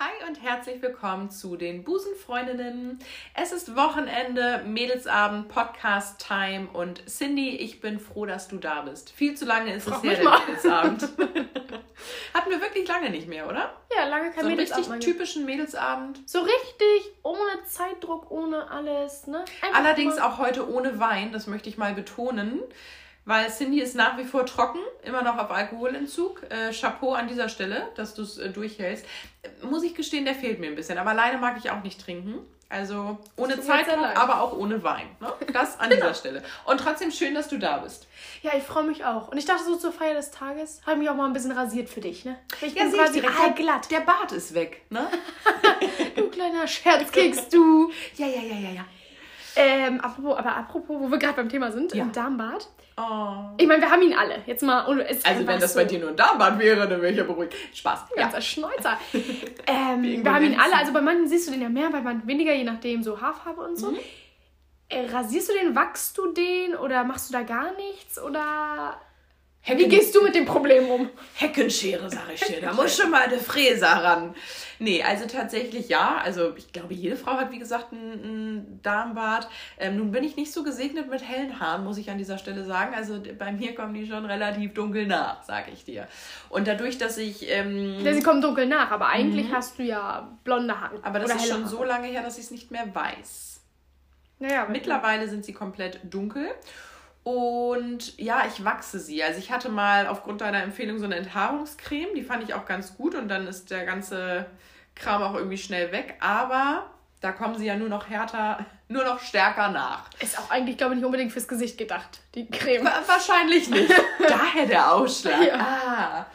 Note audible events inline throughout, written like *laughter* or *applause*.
Hi und herzlich willkommen zu den Busenfreundinnen. Es ist Wochenende, Mädelsabend, Podcast-Time und Cindy, ich bin froh, dass du da bist. Viel zu lange ist Frag es her, der Mädelsabend. *laughs* Hatten wir wirklich lange nicht mehr, oder? Ja, lange kein so Mädelsabend. richtig typischen Mädelsabend. So richtig ohne Zeitdruck, ohne alles, ne? Einfach Allerdings mal. auch heute ohne Wein, das möchte ich mal betonen weil Cindy ist nach wie vor trocken, immer noch auf Alkoholentzug. Äh, Chapeau an dieser Stelle, dass du es äh, durchhältst. Muss ich gestehen, der fehlt mir ein bisschen. Aber alleine mag ich auch nicht trinken. Also ohne Zeitdruck, aber auch ohne Wein. Ne? Das an dieser Stelle. Und trotzdem schön, dass du da bist. Ja, ich freue mich auch. Und ich dachte so zur Feier des Tages, habe ich mich auch mal ein bisschen rasiert für dich. Ne? Ich ja, bin quasi direkt glatt. Der Bart ist weg. Ne? *laughs* du kleiner Scherzkeks, du. Ja, ja, ja, ja, ja. Ähm, apropos, aber apropos, wo wir gerade beim Thema sind, ja. im Darmbad. Oh. Ich meine, wir haben ihn alle. Jetzt mal. also, wenn das so. bei dir nur ein Darmbad wäre, dann wäre ich ja beruhigt. Spaß. Ganzer ja. Schnäuzer. *laughs* ähm, wir haben ihn alle. Also, bei manchen siehst du den ja mehr, bei manchen weniger, je nachdem, so Haarfarbe und so. Mhm. Äh, rasierst du den, wachst du den oder machst du da gar nichts? Oder Hecken Wie gehst du mit dem Problem um? Heckenschere, sag ich dir. Da muss schon mal eine Fräse ran. Nee, also tatsächlich ja. Also ich glaube, jede Frau hat, wie gesagt, ein, Darmbart. Ähm, nun bin ich nicht so gesegnet mit hellen Haaren, muss ich an dieser Stelle sagen. Also bei mir kommen die schon relativ dunkel nach, sag ich dir. Und dadurch, dass ich... Ähm, ja, sie kommen dunkel nach, aber eigentlich mhm. hast du ja blonde Haare. Aber das ist schon Haare. so lange her, dass ich es nicht mehr weiß. Naja, Mittlerweile sind sie komplett dunkel. Und ja, ich wachse sie. Also ich hatte mal aufgrund deiner Empfehlung so eine Enthaarungscreme, die fand ich auch ganz gut und dann ist der ganze Kram auch irgendwie schnell weg. Aber da kommen sie ja nur noch härter, *laughs* nur noch stärker nach. Ist auch eigentlich, glaube ich, nicht unbedingt fürs Gesicht gedacht, die Creme. Wahrscheinlich nicht. *laughs* Daher der Ausschlag. Ja. Ah.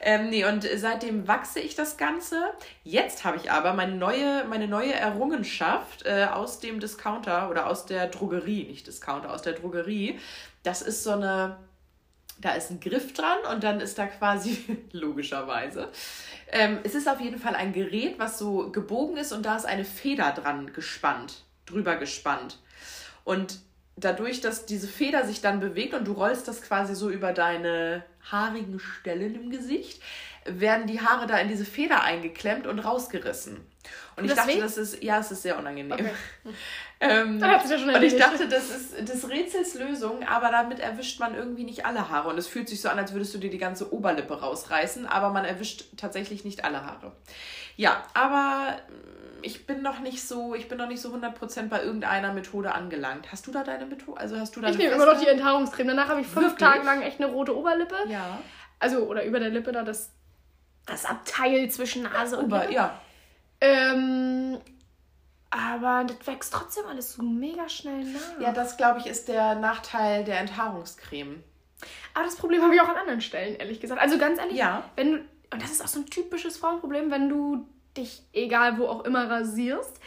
Ähm, nee, und seitdem wachse ich das Ganze. Jetzt habe ich aber meine neue, meine neue Errungenschaft äh, aus dem Discounter oder aus der Drogerie, nicht Discounter, aus der Drogerie. Das ist so eine, da ist ein Griff dran und dann ist da quasi, *laughs* logischerweise, ähm, es ist auf jeden Fall ein Gerät, was so gebogen ist und da ist eine Feder dran gespannt, drüber gespannt. Und dadurch, dass diese Feder sich dann bewegt und du rollst das quasi so über deine haarigen Stellen im Gesicht, werden die Haare da in diese Feder eingeklemmt und rausgerissen. Und, ich dachte, das ist, ja, es ist sehr unangenehm. Okay. *laughs* ähm, ja schon und ich dachte, das ist des Rätsels Lösung, aber damit erwischt man irgendwie nicht alle Haare. Und es fühlt sich so an, als würdest du dir die ganze Oberlippe rausreißen, aber man erwischt tatsächlich nicht alle Haare. Ja, aber ich bin noch nicht so, ich bin noch nicht so 100% bei irgendeiner Methode angelangt. Hast du da deine Methode? Also hast du da Ich nehme immer noch die Enthaarungscreme. Danach habe ich fünf Wirklich? Tage lang echt eine rote Oberlippe. Ja. Also, oder über der Lippe da das, das Abteil zwischen Nase und Ober, Lippe. ja. Ähm, aber das wächst trotzdem alles so mega schnell nach. Ja, das glaube ich ist der Nachteil der Enthaarungscreme. Aber das Problem habe ich auch an anderen Stellen, ehrlich gesagt. Also ganz ehrlich, ja. wenn du, und das ist auch so ein typisches Frauenproblem, wenn du dich egal wo auch immer rasierst.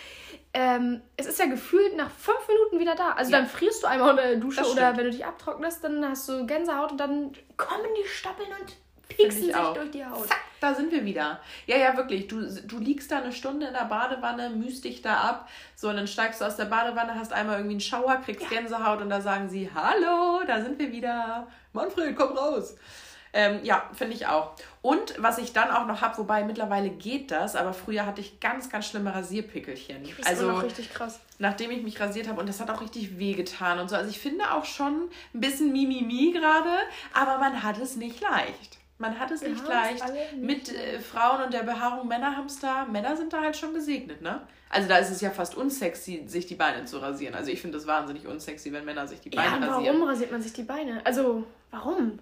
Ähm, es ist ja gefühlt nach fünf Minuten wieder da. Also ja. dann frierst du einmal unter der Dusche oder wenn du dich abtrocknest, dann hast du Gänsehaut und dann kommen die Stoppeln und pieksen sich auch. durch die Haut. Zack, da sind wir wieder. Ja, ja, wirklich. Du, du liegst da eine Stunde in der Badewanne, mühst dich da ab. So, und dann steigst du aus der Badewanne, hast einmal irgendwie einen Schauer, kriegst ja. Gänsehaut und da sagen sie, hallo, da sind wir wieder. Manfred, komm raus. Ähm, ja, finde ich auch. Und was ich dann auch noch habe, wobei mittlerweile geht das, aber früher hatte ich ganz, ganz schlimme Rasierpickelchen. Das also noch richtig krass. Nachdem ich mich rasiert habe und das hat auch richtig wehgetan und so. Also ich finde auch schon ein bisschen Mimimi gerade, aber man hat es nicht leicht. Man hat es Wir nicht leicht. Mit äh, Frauen und der Behaarung Männer haben es da. Männer sind da halt schon gesegnet, ne? Also da ist es ja fast unsexy, sich die Beine zu rasieren. Also ich finde das wahnsinnig unsexy, wenn Männer sich die Beine ja, warum rasieren. Warum rasiert man sich die Beine? Also, warum?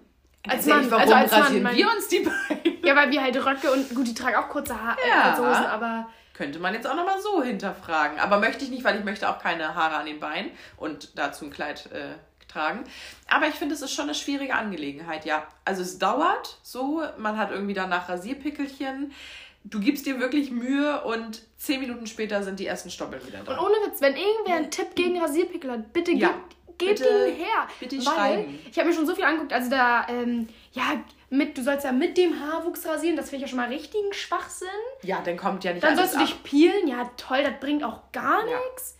Als Mann, ehrlich, warum also als rasieren Mann, wir uns die Beine? Ja, weil wir halt Röcke und gut, die tragen auch kurze Haare, ja. kurze Hosen, aber könnte man jetzt auch nochmal so hinterfragen. Aber möchte ich nicht, weil ich möchte auch keine Haare an den Beinen und dazu ein Kleid äh, tragen. Aber ich finde, es ist schon eine schwierige Angelegenheit, ja. Also es dauert so, man hat irgendwie danach Rasierpickelchen. Du gibst dir wirklich Mühe und zehn Minuten später sind die ersten Stoppeln wieder da. Und ohne Witz, wenn irgendwer einen Tipp gegen Rasierpickel hat, bitte ja. gib Gebt bitte, ihn her. Bitte weil schreiben. Ich habe mir schon so viel angeguckt. Also da, ähm, ja, mit, du sollst ja mit dem Haarwuchs rasieren. Das finde ich ja schon mal richtigen Schwachsinn. Ja, dann kommt ja nicht Dann sollst du dich peelen. Ja, toll, das bringt auch gar ja. nichts.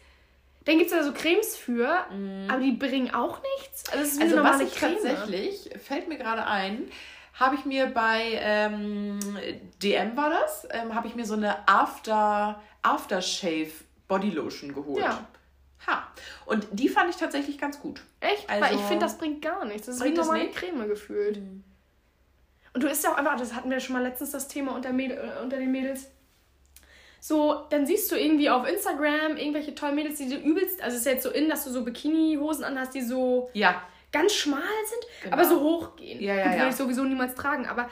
Dann gibt es ja so Cremes für, mm. aber die bringen auch nichts. Also, also was ich Creme. tatsächlich, fällt mir gerade ein, habe ich mir bei ähm, DM war das, ähm, habe ich mir so eine After, Aftershave Bodylotion geholt. Ja. Ha. Und die fand ich tatsächlich ganz gut. Echt? Also, Weil ich finde, das bringt gar nichts. Das ist wie normale Creme gefühlt. Mhm. Und du isst ja auch einfach, das hatten wir schon mal letztens das Thema unter, Mädel, äh, unter den Mädels. So, dann siehst du irgendwie auf Instagram irgendwelche tollen Mädels, die du übelst, also es ist ja jetzt so in, dass du so Bikini-Hosen anhast, die so ja. ganz schmal sind, genau. aber so hoch gehen. Ja, ja, die ja. ich sowieso niemals tragen, aber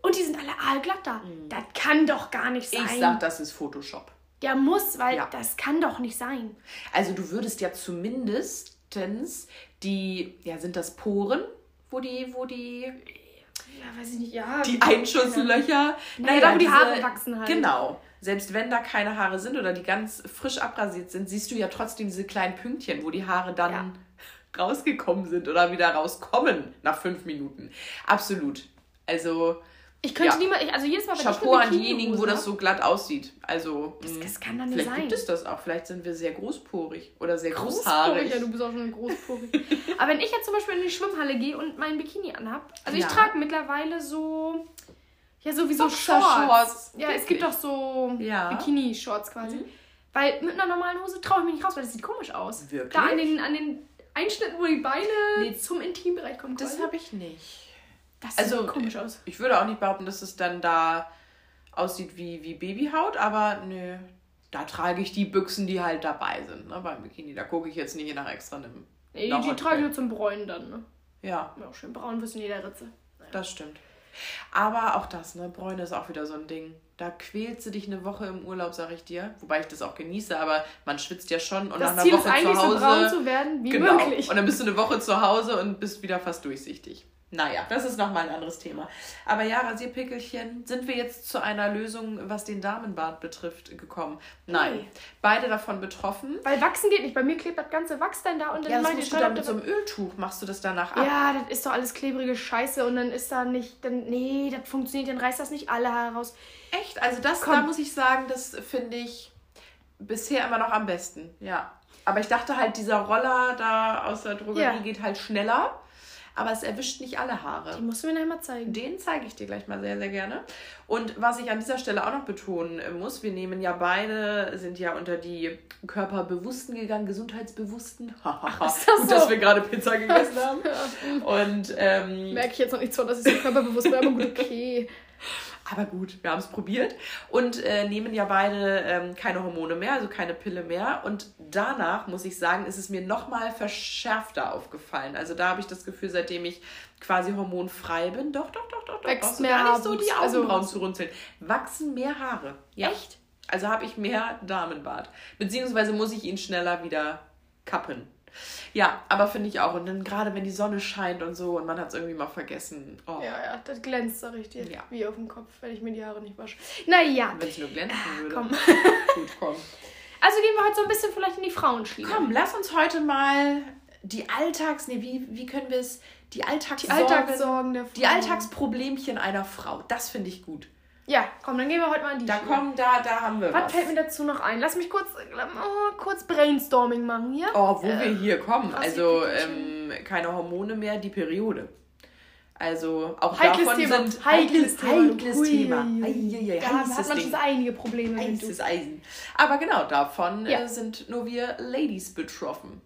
und die sind alle aalglatt da. Mhm. Das kann doch gar nicht sein. Ich sag, das ist Photoshop. Ja, muss, weil ja. das kann doch nicht sein. Also du würdest ja zumindest die, ja, sind das Poren, wo die, wo die ja, weiß ich nicht, ja. Die Einschusslöcher. Naja, da wo die Haare wachsen halt. Genau. Selbst wenn da keine Haare sind oder die ganz frisch abrasiert sind, siehst du ja trotzdem diese kleinen Pünktchen, wo die Haare dann ja. *laughs* rausgekommen sind oder wieder rauskommen nach fünf Minuten. Absolut. Also ich könnte ja. niemals, also jedes Mal, wenn Chapeau ich an diejenigen, wo das so glatt aussieht. Also, das, das kann dann nicht vielleicht sein. gibt es das auch. Vielleicht sind wir sehr großporig oder sehr großhaarig. Ja, du bist auch schon großporig. *laughs* Aber wenn ich jetzt zum Beispiel in die Schwimmhalle gehe und meinen Bikini anhab, also ja. ich trage mittlerweile so, ja, sowieso Shorts. Shorts. Ja, es gibt doch so ja. Bikini-Shorts quasi. Mhm. Weil mit einer normalen Hose traue ich mich nicht raus, weil das sieht komisch aus. Wirklich? Da an den, an den Einschnitten, wo die Beine nee, zum Intimbereich kommen. Das habe ich nicht. Das also, sieht komisch aus. Ich würde auch nicht behaupten, dass es dann da aussieht wie, wie Babyhaut, aber nö, da trage ich die Büchsen, die halt dabei sind, ne, beim Bikini. Da gucke ich jetzt nicht nach extra einem. Nee, die trage ich nur zum Bräunen dann, ne? Ja. ja. Schön braun wirst in jeder Ritze. Naja. Das stimmt. Aber auch das, ne? Bräune ist auch wieder so ein Ding. Da quälst du dich eine Woche im Urlaub, sag ich dir. Wobei ich das auch genieße, aber man schwitzt ja schon und das nach einer Ziel Woche ist eigentlich zu Hause. So braun zu werden wie genau. möglich. Und dann bist du eine Woche zu Hause und bist wieder fast durchsichtig. Naja, das ist nochmal ein anderes Thema. Aber ja, Rasierpickelchen, sind wir jetzt zu einer Lösung, was den Damenbart betrifft, gekommen? Nein. Nee. Beide davon betroffen. Weil wachsen geht nicht. Bei mir klebt das ganze Wachs dann da und dann ja, das musst du dann mit so einem Öltuch, machst du das danach ab? Ja, das ist doch alles klebrige Scheiße und dann ist da nicht, dann, nee, das funktioniert, dann reißt das nicht alle Haare raus. Echt? Also das, Komm. da muss ich sagen, das finde ich bisher immer noch am besten, ja. Aber ich dachte halt, dieser Roller da aus der Drogerie ja. geht halt schneller aber es erwischt nicht alle Haare. Die musst du mir nachher mal zeigen. Den zeige ich dir gleich mal sehr, sehr gerne. Und was ich an dieser Stelle auch noch betonen muss, wir nehmen ja beide, sind ja unter die Körperbewussten gegangen, Gesundheitsbewussten. *laughs* Ach, ist das Gut, so? dass wir gerade Pizza gegessen haben. *laughs* Und ähm, merke ich jetzt noch nicht so, dass ich so körperbewusst bin, aber gut, okay. Aber gut, wir haben es probiert und äh, nehmen ja beide ähm, keine Hormone mehr, also keine Pille mehr. Und danach, muss ich sagen, ist es mir nochmal verschärfter aufgefallen. Also da habe ich das Gefühl, seitdem ich quasi hormonfrei bin, doch, doch, doch, doch, doch, Wächst mehr gar nicht so die also Augenbrauen also, zu runzeln. Wachsen mehr Haare. Ja. Echt? Also habe ich mehr Damenbart. Beziehungsweise muss ich ihn schneller wieder kappen. Ja, aber finde ich auch. Und dann gerade wenn die Sonne scheint und so und man hat es irgendwie mal vergessen. Oh. Ja, ja, das glänzt, sag ich dir. Ja. Wie auf dem Kopf, wenn ich mir die Haare nicht wasche. Naja. Wenn es nur glänzen ah, würde. Komm. *laughs* Gut, komm. Also gehen wir heute so ein bisschen vielleicht in die Frauenschiene. Komm, lass uns heute mal die Alltags... Nee, wie, wie können wir es... Die Alltagssorgen... Die Alltagssorgen der Frau. Die Alltagsproblemchen einer Frau. Das finde ich gut. Ja, komm, dann gehen wir heute mal in die Da Schiene. kommen, da, da haben wir was. Was fällt mir dazu noch ein? Lass mich kurz, oh, kurz Brainstorming machen hier. Oh, wo äh, wir hier kommen. Also, ähm, keine Hormone mehr, die Periode. Also auch heikles davon Thema. sind heikles, heikles Thema. Eieiei, da hat man schon einige Probleme. Heißes Eisen. Aber genau, davon ja. äh, sind nur wir Ladies betroffen.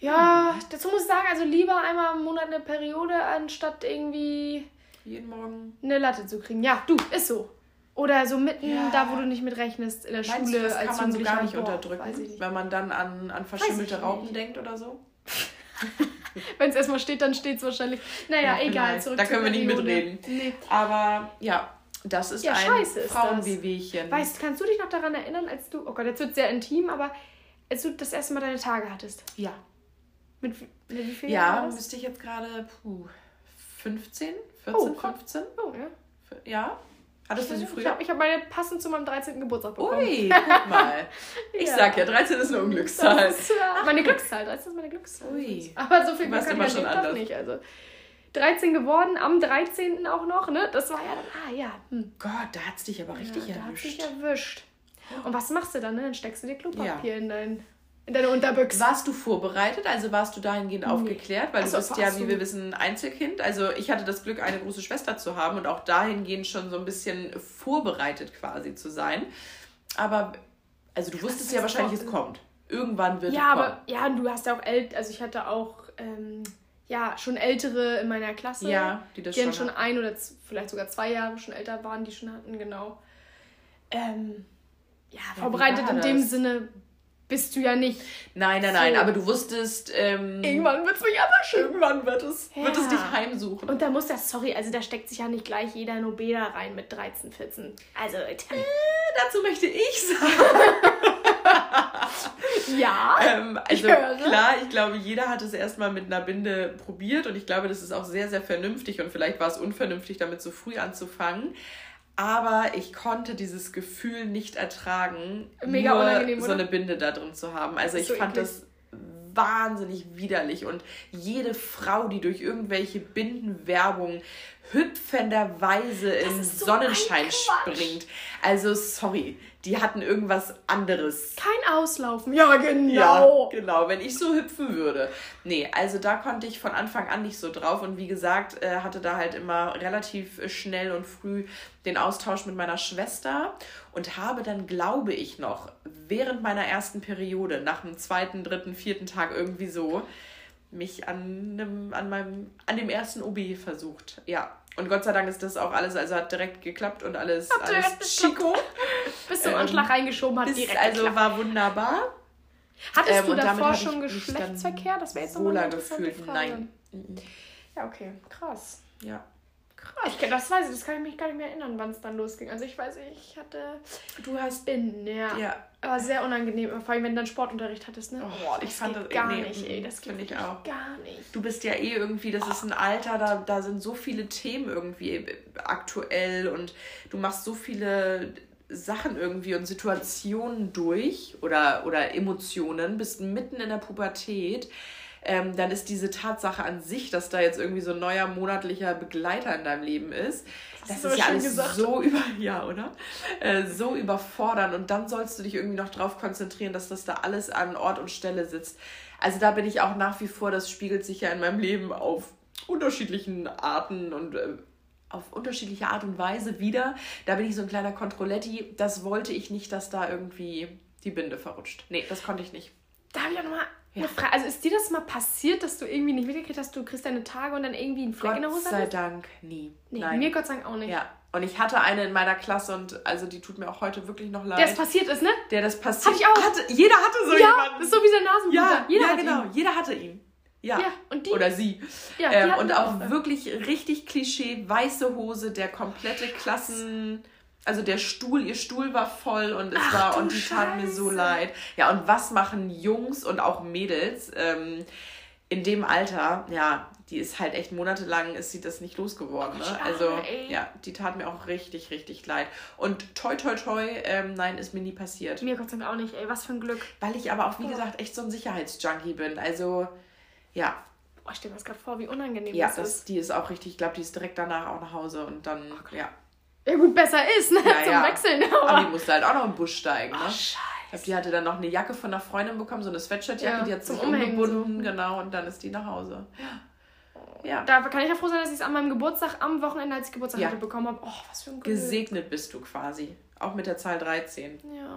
Ja, dazu muss ich sagen, also lieber einmal im Monat eine Periode, anstatt irgendwie jeden Morgen eine Latte zu kriegen. Ja, du, ist so. Oder so mitten ja. da, wo du nicht mit rechnest, in der Meinst Schule. Du, das als kann man so gar nicht unterdrücken, nicht. wenn man dann an, an verschimmelte Raupen denkt oder so. *laughs* wenn es erstmal steht, dann steht es wahrscheinlich. Naja, ja, egal. Zurück da können wir nicht mitreden. Nee. Aber ja, das ist ja, ein Frauenwehwehchen. Weißt kannst du dich noch daran erinnern, als du, oh Gott, jetzt wird es sehr intim, aber als du das erste Mal deine Tage hattest? Ja. Mit, mit wie viel Ja, müsste ich jetzt gerade, puh, 15, 14, oh, 15? Oh, ja. Ja? Hattest du sie früher? Ich habe hab meine passend zu meinem 13. Geburtstag bekommen. Ui, *laughs* guck mal. Ich ja. sag ja, 13 ist eine Unglückszahl. Ist, Ach, meine Glückszahl, 13 ist meine Glückszahl. Ui. Aber so viel Glück kann ich ja doch nicht. Also 13 geworden, am 13. auch noch, ne? Das war ja dann, ah ja. Hm. Gott, da hat's dich aber richtig ja, erwischt. Da hat's dich erwischt. Und was machst du dann, ne? Dann steckst du dir Klopapier ja. in dein in deine Unterbüchse. Warst du vorbereitet? Also warst du dahingehend nee. aufgeklärt? Weil du bist ja, wie wir wissen, Einzelkind. Also ich hatte das Glück, eine große Schwester zu haben und auch dahingehend schon so ein bisschen vorbereitet quasi zu sein. Aber, also du wusstest ja wahrscheinlich, es kommt. Irgendwann wird ja, es kommen. Ja, aber, ja, du hast ja auch älter, also ich hatte auch, ähm, ja, schon Ältere in meiner Klasse. Ja, die das die schon, schon ein oder vielleicht sogar zwei Jahre schon älter waren, die schon hatten, genau. Ähm, ja, ja vorbereitet in dem Sinne bist du ja nicht. Nein, nein, so. nein, aber du wusstest. Ähm, irgendwann wird es mich erwischen. Irgendwann wird es, ja. wird es dich heimsuchen. Und da muss das, sorry, also da steckt sich ja nicht gleich jeder Nobeda rein mit 13, 14. Also. Äh, dazu möchte ich sagen. *laughs* ja. Ähm, also klar, ich glaube, jeder hat es erstmal mit einer Binde probiert und ich glaube, das ist auch sehr, sehr vernünftig und vielleicht war es unvernünftig, damit so früh anzufangen aber ich konnte dieses Gefühl nicht ertragen, Mega nur unangenehm, so eine Binde da drin zu haben. Also ich so fand eklig. das wahnsinnig widerlich und jede Frau, die durch irgendwelche Bindenwerbung hüpfenderweise im so Sonnenschein springt. Also sorry, die hatten irgendwas anderes. Kein Auslaufen. Ja, genau. Ja, genau, wenn ich so hüpfen würde. Nee, also da konnte ich von Anfang an nicht so drauf und wie gesagt, äh, hatte da halt immer relativ schnell und früh den Austausch mit meiner Schwester und habe dann, glaube ich noch, während meiner ersten Periode, nach dem zweiten, dritten, vierten Tag irgendwie so, mich an, einem, an, meinem, an dem ersten OB versucht. Ja, und Gott sei Dank ist das auch alles, also hat direkt geklappt und alles, hat alles Chico. Bis zum ähm, Anschlag reingeschoben hat direkt Also geklappt. war wunderbar. Hattest ähm, du davor schon Geschlechtsverkehr? Das wäre jetzt nochmal eine gefühlt. Frage. Nein. Ja, okay, krass. Ja. Krass. Ich, das weiß ich, das kann ich mich gar nicht mehr erinnern, wann es dann losging. Also ich weiß, ich hatte. Du hast. Binden, ja. Ja. Aber sehr unangenehm, vor allem wenn du dann Sportunterricht hattest, ne? Oh, ich fand das gar nee, nicht, ey. Das finde ich auch. Gar nicht. Du bist ja eh irgendwie, das oh. ist ein Alter, da, da sind so viele Themen irgendwie aktuell und du machst so viele Sachen irgendwie und Situationen durch oder, oder Emotionen, bist mitten in der Pubertät ähm, dann ist diese Tatsache an sich, dass da jetzt irgendwie so ein neuer monatlicher Begleiter in deinem Leben ist, das, das ist ja alles gesagt. so *laughs* über, ja, oder? Äh, so überfordern und dann sollst du dich irgendwie noch drauf konzentrieren, dass das da alles an Ort und Stelle sitzt. Also da bin ich auch nach wie vor, das spiegelt sich ja in meinem Leben auf unterschiedlichen Arten und äh, auf unterschiedliche Art und Weise wieder. Da bin ich so ein kleiner Kontrolletti. Das wollte ich nicht, dass da irgendwie die Binde verrutscht. Nee, das konnte ich nicht. Da habe ich auch nochmal ja. Frage, also ist dir das mal passiert, dass du irgendwie nicht mitgekriegt hast, du kriegst deine Tage und dann irgendwie einen Fleck Gott in der Hose Gott sei? Dank nie. Nee, Nein. mir Gott sei Dank auch nicht. Ja. Und ich hatte eine in meiner Klasse und also die tut mir auch heute wirklich noch leid. Der das passiert ist, ne? Der das passiert. Hatte ich auch. Hatte, jeder hatte so ja, jemanden. Das ist so wie sein Nasenbruder. Ja, jeder ja genau. Ihn. Jeder hatte ihn. Ja. ja und die, Oder sie. Ja, ähm, und auch, auch wirklich richtig Klischee, weiße Hose, der komplette Klassen also der Stuhl, ihr Stuhl war voll und es Ach, war und die tat mir so leid. Ja, und was machen Jungs und auch Mädels ähm, in dem Alter? Ja, die ist halt echt monatelang ist sie das nicht losgeworden. Ne? Also ja, die tat mir auch richtig, richtig leid. Und toi, toi, toi, ähm, nein, ist mir nie passiert. Mir Gott sei Dank auch nicht, ey, was für ein Glück. Weil ich aber auch, wie oh. gesagt, echt so ein Sicherheitsjunkie bin. Also, ja. Oh, ich stelle mir das gerade vor, wie unangenehm ja, das ist. Ja, die ist auch richtig, ich glaube, die ist direkt danach auch nach Hause und dann, oh, ja. Ja gut, besser ist, ne? Ja, Zum ja. Wechseln. Aber, aber die musste halt auch noch im Busch steigen, ne? Oh, scheiße. Ich glaube, die hatte dann noch eine Jacke von einer Freundin bekommen, so eine Sweatshirtjacke, ja, die hat sich umgebunden, so. genau, und dann ist die nach Hause. Ja. Da kann ich ja froh sein, dass ich es an meinem Geburtstag, am Wochenende, als ich Geburtstag ja. hatte, bekommen habe. Oh, was für ein Glück. Gesegnet bist du quasi. Auch mit der Zahl 13. Ja.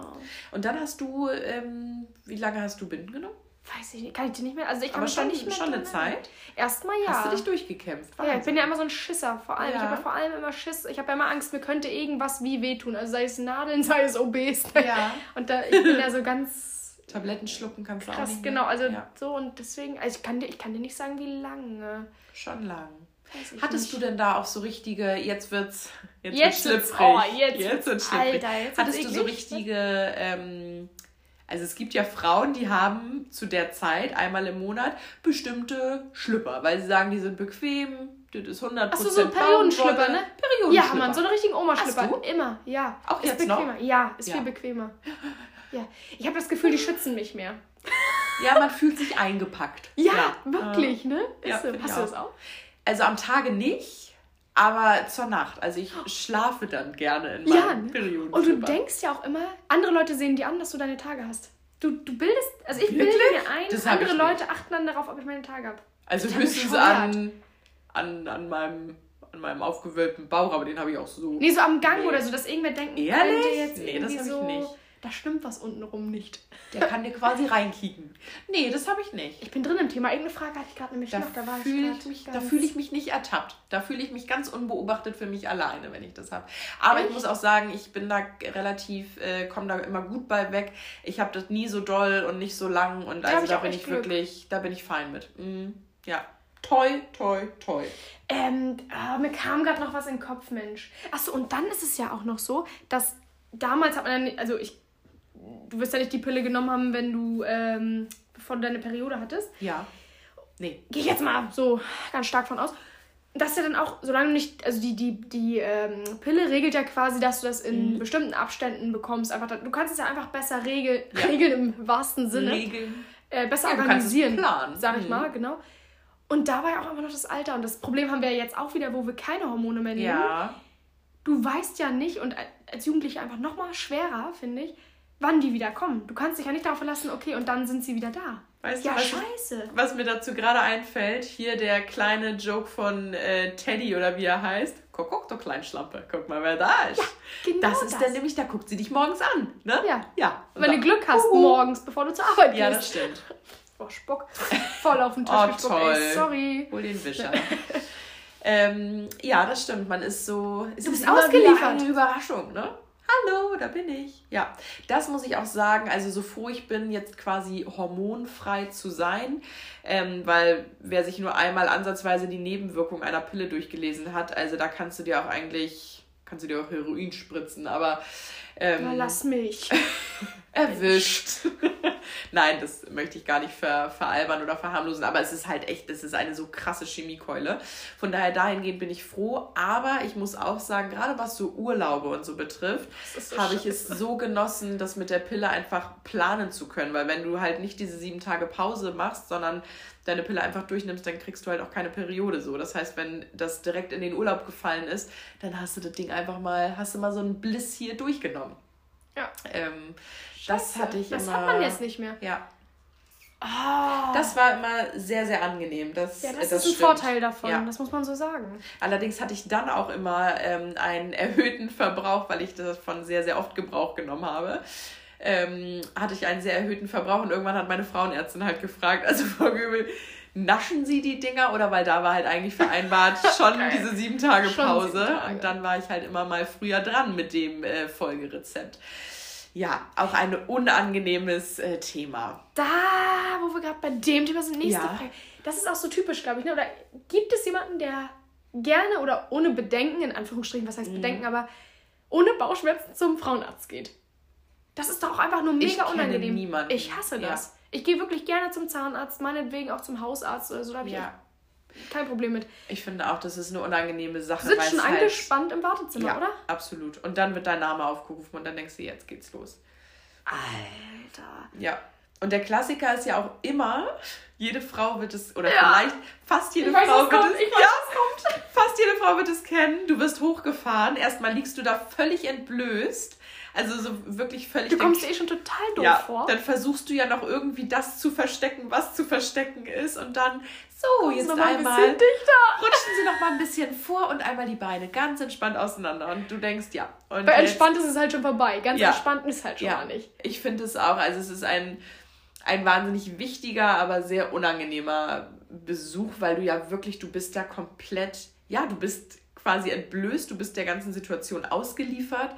Und dann hast du, ähm, wie lange hast du Binden genommen? Weiß ich nicht, kann ich dir nicht mehr. Also ich kann Aber schon, nicht mehr schon eine Zeit? Erstmal ja. Hast du dich durchgekämpft? Wahnsinn. Ja, ich bin ja immer so ein Schisser. Vor allem. Ja. Ich habe ja vor allem immer Schiss. Ich habe ja immer Angst, mir könnte irgendwas wie wehtun. Also sei es Nadeln, *laughs* sei es OBs. Ja. Und da, ich bin ja so ganz. *laughs* Tabletten schlucken kannst du auch nicht. genau. Also ja. so und deswegen. Also ich kann, dir, ich kann dir nicht sagen, wie lange. Schon lang. Hattest nicht. du denn da auch so richtige, jetzt wird's, jetzt, jetzt wird's schlüpfrig. Oh, jetzt, jetzt wird's schlüpfrig. Alter, jetzt Hattest du so richtige ähm, also es gibt ja Frauen, die haben zu der Zeit einmal im Monat bestimmte Schlüpper, weil sie sagen, die sind bequem, das ist 100% Achso, so ein Periodenschlüpper, ne? Periodenschlüpper. Ja, Mann, so einen richtigen Oma-Schlüpper. Immer, ja. Auch ist jetzt bequemer. noch? Ja, ist ja. viel bequemer. Ja. Ich habe das Gefühl, die schützen mich mehr. Ja, man fühlt sich eingepackt. Ja, ja. wirklich, ne? Ja, so. Hast du das auch? Also am Tage nicht. Aber zur Nacht. Also ich schlafe dann gerne in meinem ja, Perioden. Und du denkst ja auch immer, andere Leute sehen dir an, dass du deine Tage hast. Du, du bildest, also ich Wirklich? bilde mir ein, das andere Leute achten dann darauf, ob ich meine Tage habe. Also höchstens an, an, an meinem an meinem aufgewölbten Bauch, aber den habe ich auch so. Nee, so am Gang nee. oder so, dass irgendwer denkt, Ehrlich? jetzt nee, das so. Ich nicht. Da stimmt was untenrum nicht. Der kann dir quasi reinkicken. Nee, das habe ich nicht. Ich bin drin im Thema. Irgendeine Frage hatte ich gerade nämlich da noch. Da, fühl ich mich, da fühle ich mich nicht ertappt. Da fühle ich mich ganz unbeobachtet für mich alleine, wenn ich das habe. Aber Echt? ich muss auch sagen, ich bin da relativ, äh, komme da immer gut bei weg. Ich habe das nie so doll und nicht so lang. Und also da bin ich Glück. wirklich, da bin ich fein mit. Mhm. Ja. Toi, toi, toi. Ähm, oh, mir kam gerade noch was in den Kopf, Mensch. Achso, und dann ist es ja auch noch so, dass damals hat man dann, also ich du wirst ja nicht die Pille genommen haben, wenn du, ähm, bevor du deine Periode hattest. Ja. Nee. Gehe ich jetzt mal so ganz stark von aus. Das ist ja dann auch, solange du nicht, also die, die, die ähm, Pille regelt ja quasi, dass du das in mhm. bestimmten Abständen bekommst. Einfach, du kannst es ja einfach besser regel, ja. regeln im wahrsten Sinne. Regeln. Äh, besser ja, organisieren, planen. sag ich mhm. mal, genau. Und dabei auch einfach noch das Alter. Und das Problem haben wir ja jetzt auch wieder, wo wir keine Hormone mehr nehmen. Ja. Du weißt ja nicht, und als Jugendliche einfach noch mal schwerer, finde ich, wann die wieder kommen. Du kannst dich ja nicht darauf verlassen, okay, und dann sind sie wieder da. Weißt ja, du, was, scheiße. Was mir dazu gerade einfällt, hier der kleine Joke von äh, Teddy oder wie er heißt. Guck, guck, du Kleinschlampe, guck mal, wer da ist. Ja, genau das ist das. dann nämlich, da guckt sie dich morgens an, ne? Ja. ja. Wenn du Glück hast, uh, morgens, bevor du zur Arbeit gehst. Ja, das stimmt. Oh, Spuck. Voll auf den *laughs* Tisch oh, gespuckt. Toll. Ey, sorry. Hol den Wischer. *laughs* ähm, ja, das stimmt. Man ist so. Du bist ausgeliefert. Eine Überraschung, ne? Hallo, da bin ich. Ja, das muss ich auch sagen. Also so froh ich bin, jetzt quasi hormonfrei zu sein, ähm, weil wer sich nur einmal ansatzweise die Nebenwirkung einer Pille durchgelesen hat, also da kannst du dir auch eigentlich, kannst du dir auch Heroin spritzen, aber ähm, Na, lass mich. *laughs* erwischt. *laughs* Nein, das möchte ich gar nicht ver, veralbern oder verharmlosen, aber es ist halt echt, das ist eine so krasse Chemiekeule. Von daher dahingehend bin ich froh, aber ich muss auch sagen, gerade was so Urlaube und so betrifft, so habe ich es so genossen, das mit der Pille einfach planen zu können, weil wenn du halt nicht diese sieben Tage Pause machst, sondern deine Pille einfach durchnimmst, dann kriegst du halt auch keine Periode so. Das heißt, wenn das direkt in den Urlaub gefallen ist, dann hast du das Ding einfach mal, hast du mal so einen Bliss hier durchgenommen. Ja. Ähm, das hatte ich das immer. Das hat man jetzt nicht mehr. Ja. Oh. Das war immer sehr, sehr angenehm. Das, ja, das, das ist ein Vorteil davon, ja. das muss man so sagen. Allerdings hatte ich dann auch immer ähm, einen erhöhten Verbrauch, weil ich das von sehr, sehr oft Gebrauch genommen habe. Ähm, hatte ich einen sehr erhöhten Verbrauch und irgendwann hat meine Frauenärztin halt gefragt, also *laughs* Frau Göbel, naschen Sie die Dinger oder weil da war halt eigentlich vereinbart *laughs* schon diese sieben Tage Pause sieben Tage. und dann war ich halt immer mal früher dran mit dem äh, Folgerezept. Ja, auch ein unangenehmes äh, Thema. Da, wo wir gerade bei dem Thema sind, nächste ja. Frage. Das ist auch so typisch, glaube ich. Ne? Oder gibt es jemanden, der gerne oder ohne Bedenken, in Anführungsstrichen, was heißt mhm. Bedenken, aber ohne Bauchschmerzen zum Frauenarzt geht? Das ist doch auch einfach nur mega ich unangenehm. Niemanden. Ich hasse das. Ja. Ich gehe wirklich gerne zum Zahnarzt, meinetwegen auch zum Hausarzt oder so. Da habe ich ja. kein Problem mit. Ich finde auch, das ist eine unangenehme Sache. Du sitzt schon halt, angespannt im Wartezimmer, ja, oder? absolut. Und dann wird dein Name aufgerufen und dann denkst du, jetzt geht's los. Alter. Ja. Und der Klassiker ist ja auch immer, jede Frau wird es, oder ja. vielleicht fast jede ich Frau weiß, wird kommt. es. Ich weiß, ja, kommt. Fast jede Frau wird es kennen. Du wirst hochgefahren. Erstmal liegst du da völlig entblößt also so wirklich völlig. Du kommst dir eh schon total doof ja, vor. Dann versuchst du ja noch irgendwie das zu verstecken, was zu verstecken ist. Und dann, so, jetzt noch mal einmal. Ein rutschen sie noch mal ein bisschen vor und einmal die Beine ganz entspannt auseinander. Und du denkst, ja. Und Bei entspannt ist es halt schon vorbei. Ganz ja, entspannt ist halt schon ja, mal nicht. Ich finde es auch. Also es ist ein, ein wahnsinnig wichtiger, aber sehr unangenehmer Besuch, weil du ja wirklich, du bist da komplett, ja, du bist quasi entblößt, du bist der ganzen Situation ausgeliefert.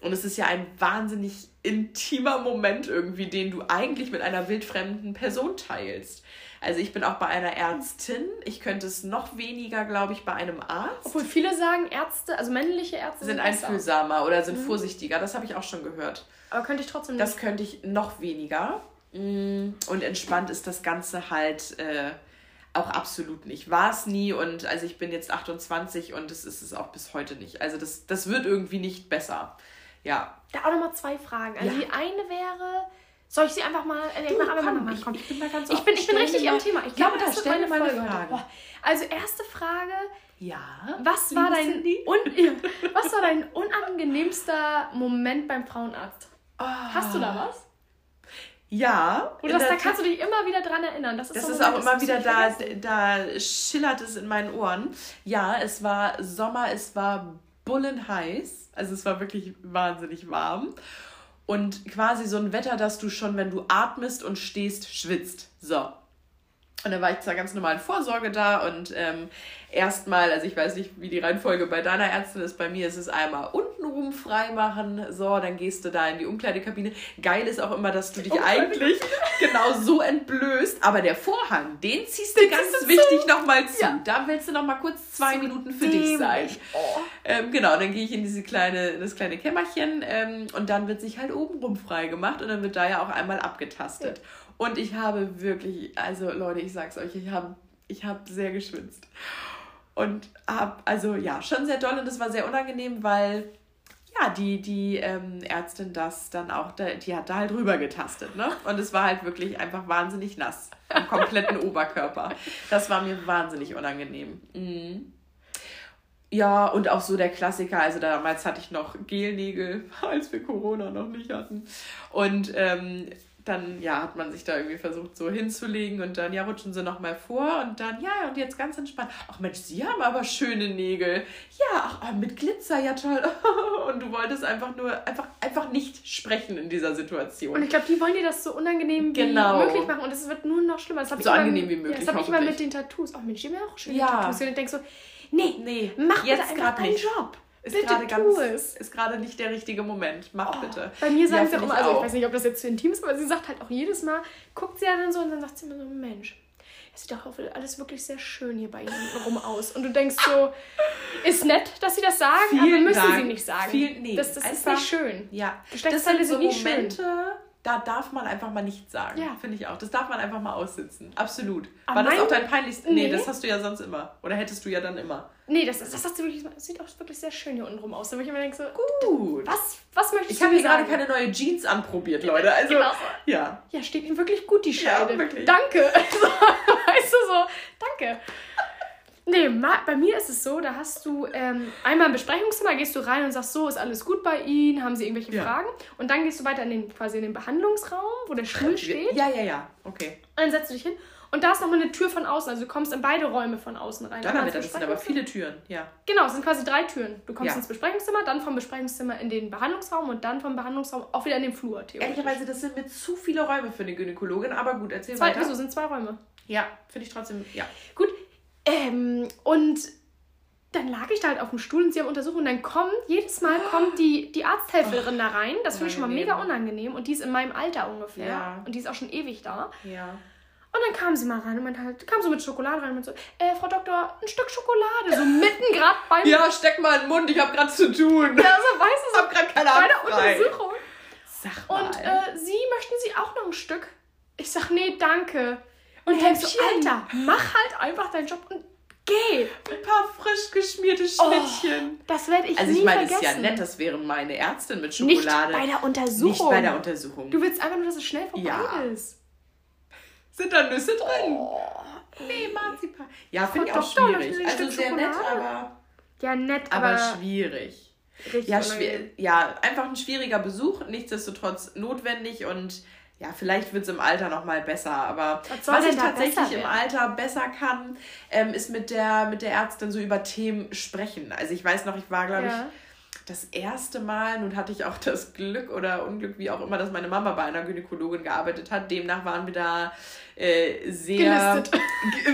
Und es ist ja ein wahnsinnig intimer Moment irgendwie, den du eigentlich mit einer wildfremden Person teilst. Also ich bin auch bei einer Ärztin. Ich könnte es noch weniger, glaube ich, bei einem Arzt. Obwohl viele sagen, Ärzte, also männliche Ärzte sind, sind einfühlsamer oder sind mhm. vorsichtiger. Das habe ich auch schon gehört. Aber könnte ich trotzdem nicht. Das könnte ich noch weniger. Mm, und entspannt ist das Ganze halt äh, auch absolut nicht. War es nie und also ich bin jetzt 28 und es ist es auch bis heute nicht. Also das, das wird irgendwie nicht besser. Ja. Da auch nochmal zwei Fragen. Also ja. die eine wäre, soll ich sie einfach mal, äh, ich mache einfach mal, ich, ich, bin da ganz Ich bin, ich bin richtig am Thema. Ich glaube, ja, das ist meine Folge. Frage. Also erste Frage. Ja. Was war dein un, *laughs* was war dein unangenehmster Moment beim Frauenarzt? Oh. Hast du da was? Ja. Oder das, da kannst du dich immer wieder dran erinnern. Das ist, das ist auch immer wieder da, da schillert es in meinen Ohren. Ja, es war Sommer, es war bullenheiß. Also es war wirklich wahnsinnig warm. Und quasi so ein Wetter, dass du schon, wenn du atmest und stehst, schwitzt. So. Und dann war ich zur ganz normalen Vorsorge da und ähm, erstmal, also ich weiß nicht, wie die Reihenfolge bei deiner Ärztin ist, bei mir ist es einmal untenrum freimachen, so, dann gehst du da in die Umkleidekabine. Geil ist auch immer, dass du dich eigentlich genau so entblößt, aber der Vorhang, den ziehst du den ganz ziehst du wichtig nochmal zu. Ja. Da willst du nochmal kurz zwei so Minuten für dich sein. Oh. Ähm, genau, dann gehe ich in diese kleine, das kleine Kämmerchen ähm, und dann wird sich halt obenrum frei gemacht und dann wird da ja auch einmal abgetastet. Ja. Und ich habe wirklich, also Leute, ich sag's euch, ich habe ich hab sehr geschwitzt. Und habe, also ja, schon sehr doll und das war sehr unangenehm, weil ja, die, die ähm, Ärztin das dann auch, die hat da halt rüber getastet, ne? Und es war halt wirklich einfach wahnsinnig nass. Am kompletten *laughs* Oberkörper. Das war mir wahnsinnig unangenehm. Mhm. Ja, und auch so der Klassiker, also damals hatte ich noch Gelnägel, *laughs* als wir Corona noch nicht hatten. Und ähm, dann ja, hat man sich da irgendwie versucht so hinzulegen und dann ja, rutschen sie nochmal vor und dann ja, und jetzt ganz entspannt. Ach Mensch, sie haben aber schöne Nägel. Ja, ach, oh, mit Glitzer, ja toll. *laughs* und du wolltest einfach nur, einfach, einfach nicht sprechen in dieser Situation. Und ich glaube, die wollen dir das so unangenehm genau. wie möglich machen und es wird nur noch schlimmer. Das so angenehm wie möglich. Ja, das habe ich immer mit den Tattoos. Ach Mensch, die haben ja auch schöne ja. Tattoos. Und ich denke so, nee, nee, mach jetzt gerade deinen Job ist gerade ganz es. ist gerade nicht der richtige Moment. Mach oh, bitte. Bei mir sagen ja, sie auch immer, also ich weiß nicht, ob das jetzt zu intim ist, aber sie sagt halt auch jedes Mal, guckt sie ja dann so und dann sagt sie immer so, Mensch, es sieht doch alles wirklich sehr schön hier bei ihnen rum aus. Und du denkst so, *laughs* ist nett, dass sie das sagen, Vielen aber müssen Dank. sie nicht sagen. Viel, nee, das, das ist nicht schön. Ja, das sind so Momente, schön da darf man einfach mal nichts sagen. Ja. Finde ich auch. Das darf man einfach mal aussitzen. Absolut. Aber War das auch dein peinlichstes? Nee. nee. das hast du ja sonst immer. Oder hättest du ja dann immer. Nee, das, das, hast du wirklich, das sieht auch wirklich sehr schön hier unten rum aus. Da ich immer denken so, gut. Was, was möchtest ich du Ich habe hier gerade keine neue Jeans anprobiert, Leute. Also, genau. ja. Ja, steht ihm wirklich gut, die Scheide. Ja, wirklich. Danke. *laughs* weißt du so, danke. Nee, bei mir ist es so, da hast du ähm, einmal im Besprechungszimmer, gehst du rein und sagst, so, ist alles gut bei Ihnen, haben Sie irgendwelche ja. Fragen? Und dann gehst du weiter in den, quasi in den Behandlungsraum, wo der Stuhl steht. Ja, ja, ja, okay. Und dann setzt du dich hin und da ist nochmal eine Tür von außen, also du kommst in beide Räume von außen rein. Dann das sind aber viele Türen, ja. Genau, es sind quasi drei Türen. Du kommst ja. ins Besprechungszimmer, dann vom Besprechungszimmer in den Behandlungsraum und dann vom Behandlungsraum auch wieder in den Flur. Ehrlicherweise, das sind mir zu viele Räume für eine Gynäkologin, aber gut, erzähl zwei, weiter. Wieso sind zwei Räume? Ja, finde ich trotzdem, ja. Gut, ähm, und dann lag ich da halt auf dem Stuhl und sie haben untersucht und dann kommt, jedes Mal kommt die, die Arzthelferin oh, da rein. Das finde ich schon mal mega unangenehm und die ist in meinem Alter ungefähr. Ja. Und die ist auch schon ewig da. Ja. Und dann kam sie mal rein und meinte halt, kam so mit Schokolade rein und so, äh, Frau Doktor, ein Stück Schokolade, so mitten gerade beim... Ja, steck mal in den Mund, ich hab grad zu tun. Ja, so weißt du, so hab grad keine Bei der Untersuchung. Sag mal. Und äh, Sie, möchten Sie auch noch ein Stück? Ich sag, nee, danke. Und denkst so, Alter, mach halt einfach deinen Job und Geh! Ein paar frisch geschmierte oh, Schnittchen. Oh, das werde ich Also ich meine, es ist ja nett, das wäre meine Ärztin mit Schokolade. Nicht bei der Untersuchung. Nicht bei der Untersuchung. Du willst einfach nur, dass es schnell vorbei ja. ist. Sind da Nüsse drin? Oh, nee, Marzipan. Ja, finde ich auch schwierig. Also sehr nett, aber... Ja, nett, aber... Aber schwierig. Richtig ja, schwer, ja, einfach ein schwieriger Besuch, nichtsdestotrotz notwendig und ja, vielleicht wird es im Alter noch mal besser, aber was, was ich tatsächlich im Alter besser kann, ähm, ist mit der, mit der Ärztin so über Themen sprechen. Also ich weiß noch, ich war, glaube ja. ich, das erste Mal, nun hatte ich auch *laughs* das Glück oder Unglück, wie auch immer, dass meine Mama bei einer Gynäkologin gearbeitet hat. Demnach waren wir da äh, sehr. Gelistet.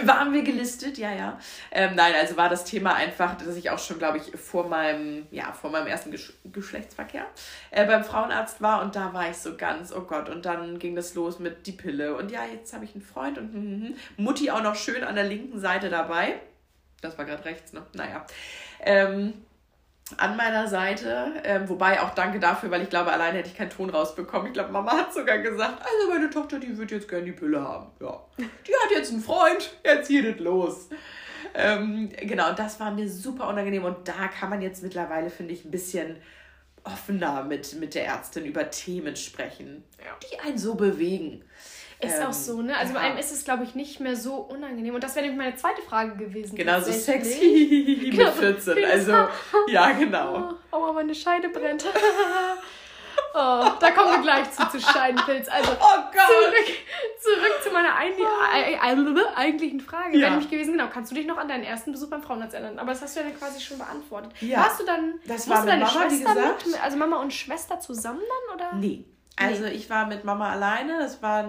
waren wir gelistet, ja, ja. Ähm, nein, also war das Thema einfach, dass ich auch schon, glaube ich, vor meinem, ja, vor meinem ersten Gesch Geschlechtsverkehr äh, beim Frauenarzt war und da war ich so ganz, oh Gott, und dann ging das los mit die Pille und ja, jetzt habe ich einen Freund und hm, hm, hm. Mutti auch noch schön an der linken Seite dabei. Das war gerade rechts, ne? Naja. Ähm, an meiner Seite. Ähm, wobei auch danke dafür, weil ich glaube, alleine hätte ich keinen Ton rausbekommen. Ich glaube, Mama hat sogar gesagt, also meine Tochter, die wird jetzt gerne die Pille haben. Ja. Die hat jetzt einen Freund, jetzt geht es los. Ähm, genau, und das war mir super unangenehm. Und da kann man jetzt mittlerweile, finde ich, ein bisschen offener mit, mit der Ärztin über Themen sprechen, ja. die einen so bewegen. Ist ähm, auch so, ne? Also ja. bei einem ist es, glaube ich, nicht mehr so unangenehm. Und das wäre nämlich meine zweite Frage gewesen. Genau, so sexy *laughs* mit genau. 14. Also, *laughs* ja, genau. Oh, oh, meine Scheide brennt. *laughs* oh. da kommen wir gleich zu, zu Scheidenpilz. Also oh zurück, zurück zu meiner eigentlichen Frage. Ja. Wäre nämlich gewesen, genau, kannst du dich noch an deinen ersten Besuch beim Frauenarzt erinnern? Aber das hast du ja dann quasi schon beantwortet. Ja. Warst du dann, das war deine Mama, Schwester mit, also Mama und Schwester zusammen dann? Oder? Nee. Also ich war mit Mama alleine, das war,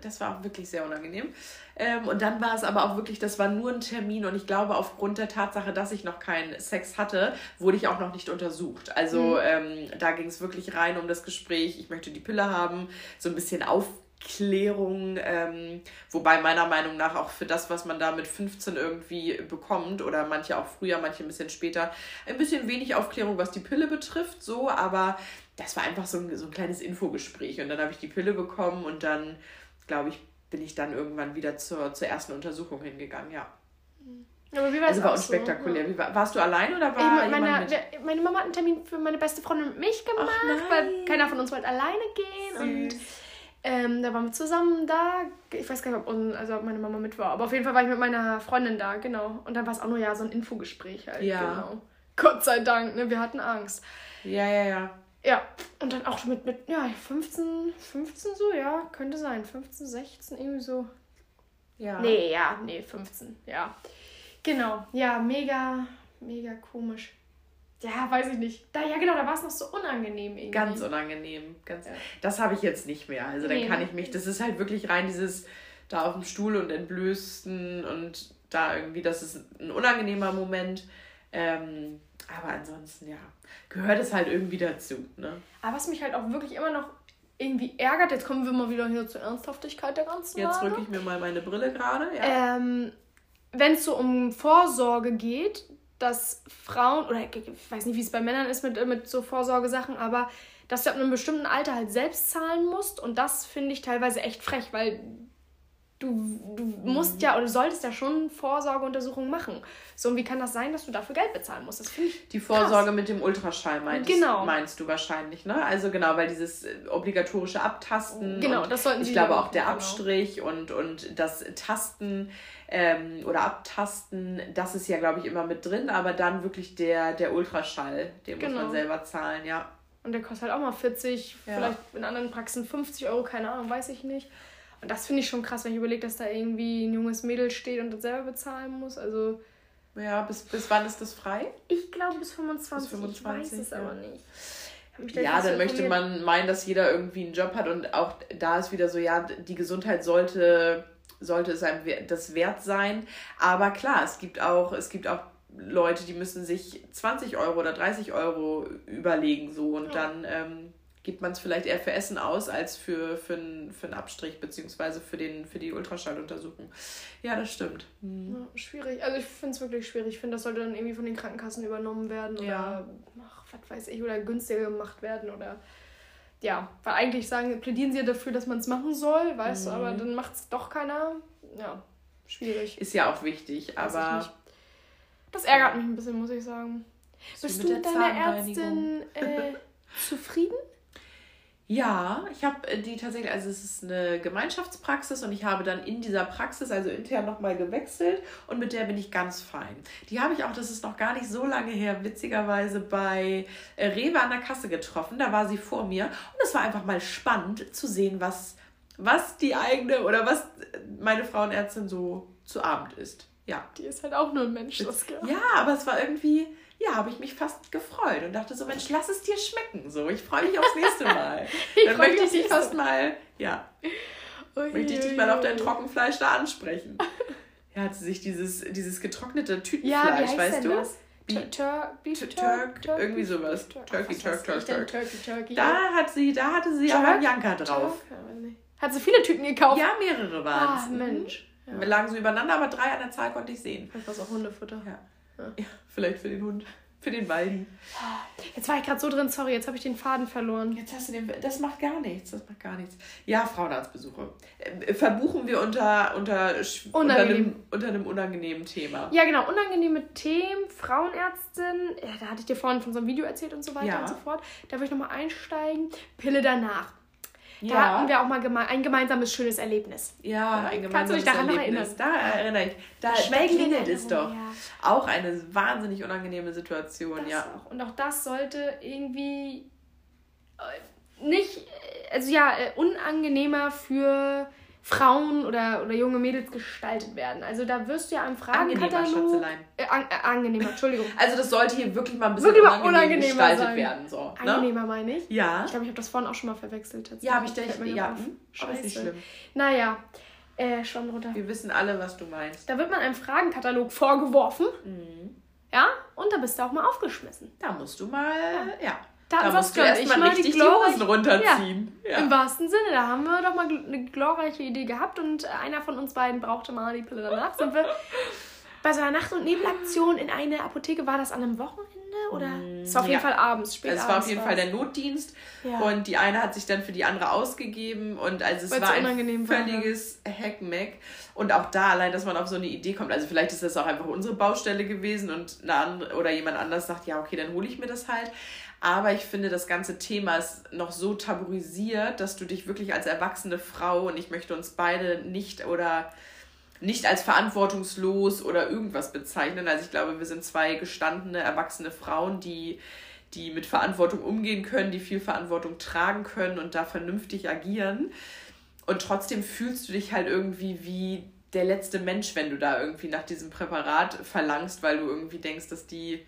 das war auch wirklich sehr unangenehm. Ähm, und dann war es aber auch wirklich, das war nur ein Termin und ich glaube, aufgrund der Tatsache, dass ich noch keinen Sex hatte, wurde ich auch noch nicht untersucht. Also mhm. ähm, da ging es wirklich rein um das Gespräch, ich möchte die Pille haben, so ein bisschen Aufklärung, ähm, wobei meiner Meinung nach auch für das, was man da mit 15 irgendwie bekommt oder manche auch früher, manche ein bisschen später, ein bisschen wenig Aufklärung, was die Pille betrifft, so, aber das war einfach so ein, so ein kleines Infogespräch und dann habe ich die Pille bekommen und dann, glaube ich, bin ich dann irgendwann wieder zur, zur ersten Untersuchung hingegangen, ja. Aber wie war also war unspektakulär. So, ja. war, warst du allein oder war ich meine, mit? meine Mama hat einen Termin für meine beste Freundin und mich gemacht, weil keiner von uns wollte alleine gehen. Süß. Und ähm, da waren wir zusammen da. Ich weiß gar nicht, ob, also ob meine Mama mit war. Aber auf jeden Fall war ich mit meiner Freundin da, genau. Und dann war es auch nur ja so ein Infogespräch halt. Ja. Genau. Gott sei Dank, ne? Wir hatten Angst. Ja, ja, ja. Ja, und dann auch mit, mit ja, 15, 15 so, ja, könnte sein. 15, 16, irgendwie so. Ja. Nee, ja, nee, 15, ja. Genau, ja, mega, mega komisch. Ja, weiß ich nicht. Da, ja, genau, da war es noch so unangenehm irgendwie. Ganz unangenehm. Ganz, ja. Das habe ich jetzt nicht mehr. Also dann nee, kann ich mich, das ist halt wirklich rein dieses da auf dem Stuhl und entblößten und da irgendwie, das ist ein unangenehmer Moment. Ähm, aber ansonsten, ja, gehört es halt irgendwie dazu. Ne? Aber was mich halt auch wirklich immer noch irgendwie ärgert, jetzt kommen wir mal wieder hier zur Ernsthaftigkeit der ganzen Jetzt rücke ich mir mal meine Brille gerade. Ja. Ähm, Wenn es so um Vorsorge geht, dass Frauen, oder ich weiß nicht, wie es bei Männern ist mit, mit so Vorsorgesachen, aber dass du ab einem bestimmten Alter halt selbst zahlen musst und das finde ich teilweise echt frech, weil du, du musst ja oder solltest ja schon Vorsorgeuntersuchungen machen. So, und wie kann das sein, dass du dafür Geld bezahlen musst? Das finde ich. Die Vorsorge krass. mit dem Ultraschall meinst, genau. meinst du wahrscheinlich, ne? Also genau, weil dieses äh, obligatorische Abtasten. Genau, das sollten Ich glaube auch der genau. Abstrich und, und das Tasten ähm, oder Abtasten, das ist ja, glaube ich, immer mit drin, aber dann wirklich der, der Ultraschall, den genau. muss man genau. selber zahlen, ja. Und der kostet halt auch mal 40, ja. vielleicht in anderen Praxen 50 Euro, keine Ahnung, weiß ich nicht. Und das finde ich schon krass, wenn ich überlege, dass da irgendwie ein junges Mädel steht und das selber bezahlen muss. Also. Ja, bis, bis wann ist das frei? Ich glaube bis 25. Bis 25 ich weiß es ja. aber nicht. Ja, dann möchte man meinen, dass jeder irgendwie einen Job hat und auch da ist wieder so, ja, die Gesundheit sollte, sollte es einem das wert sein. Aber klar, es gibt auch, es gibt auch Leute, die müssen sich 20 Euro oder 30 Euro überlegen so und ja. dann ähm, gibt man es vielleicht eher für Essen aus als für, für, einen, für einen Abstrich beziehungsweise für, den, für die Ultraschalluntersuchung. Ja, das stimmt. Mhm. Ja, schwierig. Also ich finde es wirklich schwierig. Ich finde, das sollte dann irgendwie von den Krankenkassen übernommen werden oder ja. ach, was weiß ich, oder günstiger gemacht werden oder ja, weil eigentlich sagen, plädieren sie ja dafür, dass man es machen soll, weißt mhm. du, aber dann macht es doch keiner. Ja, schwierig. Ist ja auch wichtig, aber. Das ärgert mich ein bisschen, muss ich sagen. Bist du mit deiner Ärztin äh, *laughs* zufrieden? Ja, ich habe äh, die tatsächlich, also es ist eine Gemeinschaftspraxis und ich habe dann in dieser Praxis, also intern nochmal gewechselt und mit der bin ich ganz fein. Die habe ich auch, das ist noch gar nicht so lange her, witzigerweise bei äh, Rewe an der Kasse getroffen. Da war sie vor mir und es war einfach mal spannend zu sehen, was, was die eigene oder was meine Frauenärztin so zu Abend ist. Ja. Die ist halt auch nur ein Mensch, Saskia. Ja, aber es war irgendwie ja, habe ich mich fast gefreut und dachte so, Mensch, lass es dir schmecken. So, ich freue mich aufs *laughs* nächste Mal. Dann möchte ich dich fast mal, ja, ui, möchte ich dich mal auf dein Trockenfleisch da ansprechen. *laughs* Ja, hat sie sich dieses, dieses getrocknete Tütenfleisch, ja, weißt du? Das? Turk, irgendwie sowas. Turkey, Turk, Turk, Turk. Turkey, Turkey. Da hat sie, da hatte sie aber Bianca drauf. Hat sie viele Tüten gekauft? Ja, mehrere waren es. Ah, Mensch. Wir lagen so übereinander, aber drei an der Zahl konnte ich sehen. Vielleicht war es auch Hundefutter. Ja. Ja, vielleicht für den Hund. Für den Waldi. Jetzt war ich gerade so drin, sorry, jetzt habe ich den Faden verloren. Jetzt hast du den. Das macht gar nichts. Das macht gar nichts. Ja, Frauenarztbesuche. Äh, verbuchen wir unter, unter, unter, einem, unter einem unangenehmen Thema. Ja, genau. Unangenehme Themen. Frauenärztin. Ja, da hatte ich dir vorhin von so einem Video erzählt und so weiter ja. und so fort. Da will ich nochmal einsteigen. Pille danach. Da ja. hatten wir auch mal geme ein gemeinsames schönes Erlebnis. Ja, ein gemeinsames Kannst du dich daran Erlebnis. erinnern? Da erinnere ich. Da, da klingelt es doch. Ja. Auch eine wahnsinnig unangenehme Situation, das ja. Auch. Und auch das sollte irgendwie äh, nicht also ja, äh, unangenehmer für Frauen oder, oder junge Mädels gestaltet werden. Also da wirst du ja am Fragenkatalog... Äh, an, äh, angenehmer, Entschuldigung. *laughs* Also das sollte hier wirklich mal ein bisschen wirklich unangenehm unangenehmer gestaltet sein. werden. So, ne? Angenehmer meine ich? Ja. Ich glaube, ich habe das vorhin auch schon mal verwechselt. Ja, habe ich gedacht, ja. Hm? Aber ist nicht schlimm. Naja, äh, schon runter. Wir wissen alle, was du meinst. Da wird man einem Fragenkatalog vorgeworfen. Mhm. Ja, und da bist du auch mal aufgeschmissen. Da musst du mal, ja. ja. Da, da musst du erstmal richtig die, die Hosen runterziehen. Ja, ja. Im wahrsten Sinne. Da haben wir doch mal eine glorreiche Idee gehabt und einer von uns beiden brauchte mal die Pille danach. Sind wir *laughs* bei so einer Nacht- und Nebelaktion in eine Apotheke. War das an einem Wochenende? Oder? Mm, es war auf jeden Fall abends, spät Es war auf jeden Fall der Notdienst. Ja. Und die eine hat sich dann für die andere ausgegeben. Und also es Weil's war ein völliges war, Hackmack. Und auch da allein, dass man auf so eine Idee kommt. Also vielleicht ist das auch einfach unsere Baustelle gewesen und eine andere, oder jemand anders sagt, ja, okay, dann hole ich mir das halt. Aber ich finde, das ganze Thema ist noch so tabuisiert, dass du dich wirklich als erwachsene Frau, und ich möchte uns beide nicht oder nicht als verantwortungslos oder irgendwas bezeichnen. Also ich glaube, wir sind zwei gestandene, erwachsene Frauen, die, die mit Verantwortung umgehen können, die viel Verantwortung tragen können und da vernünftig agieren. Und trotzdem fühlst du dich halt irgendwie wie der letzte Mensch, wenn du da irgendwie nach diesem Präparat verlangst, weil du irgendwie denkst, dass die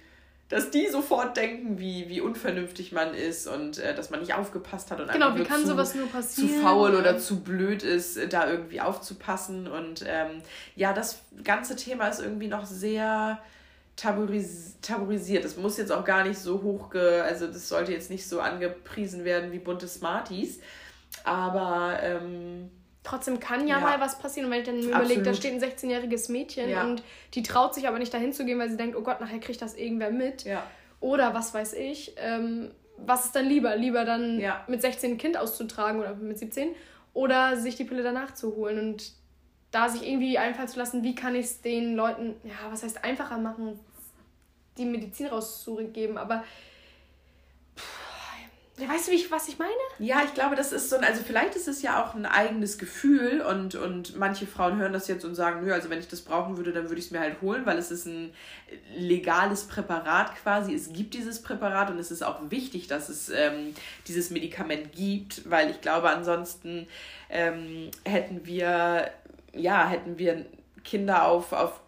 dass die sofort denken, wie, wie unvernünftig man ist und äh, dass man nicht aufgepasst hat und genau, einfach wie kann zu, sowas nur passieren? zu faul oder zu blöd ist, äh, da irgendwie aufzupassen. Und ähm, ja, das ganze Thema ist irgendwie noch sehr tabuis tabuisiert. Das muss jetzt auch gar nicht so hoch, also das sollte jetzt nicht so angepriesen werden wie bunte Smarties. Aber ähm, trotzdem kann ja, ja, mal was passieren. Und wenn ich dann überlege, da steht ein 16-jähriges Mädchen ja. und die traut sich aber nicht dahin zu gehen, weil sie denkt, oh Gott, nachher kriegt das irgendwer mit. Ja. Oder was weiß ich. Ähm, was ist dann lieber? Lieber dann mit 16 ein Kind auszutragen oder mit 17 oder sich die Pille danach zu holen und da sich irgendwie einfallen zu lassen, wie kann ich es den Leuten, ja, was heißt einfacher machen, die Medizin rauszugeben, aber ja, weißt du, wie ich, was ich meine? Ja, ich glaube, das ist so ein, also vielleicht ist es ja auch ein eigenes Gefühl und, und manche Frauen hören das jetzt und sagen, nö, also wenn ich das brauchen würde, dann würde ich es mir halt holen, weil es ist ein legales Präparat quasi. Es gibt dieses Präparat und es ist auch wichtig, dass es ähm, dieses Medikament gibt, weil ich glaube, ansonsten ähm, hätten wir, ja, hätten wir Kinder auf, auf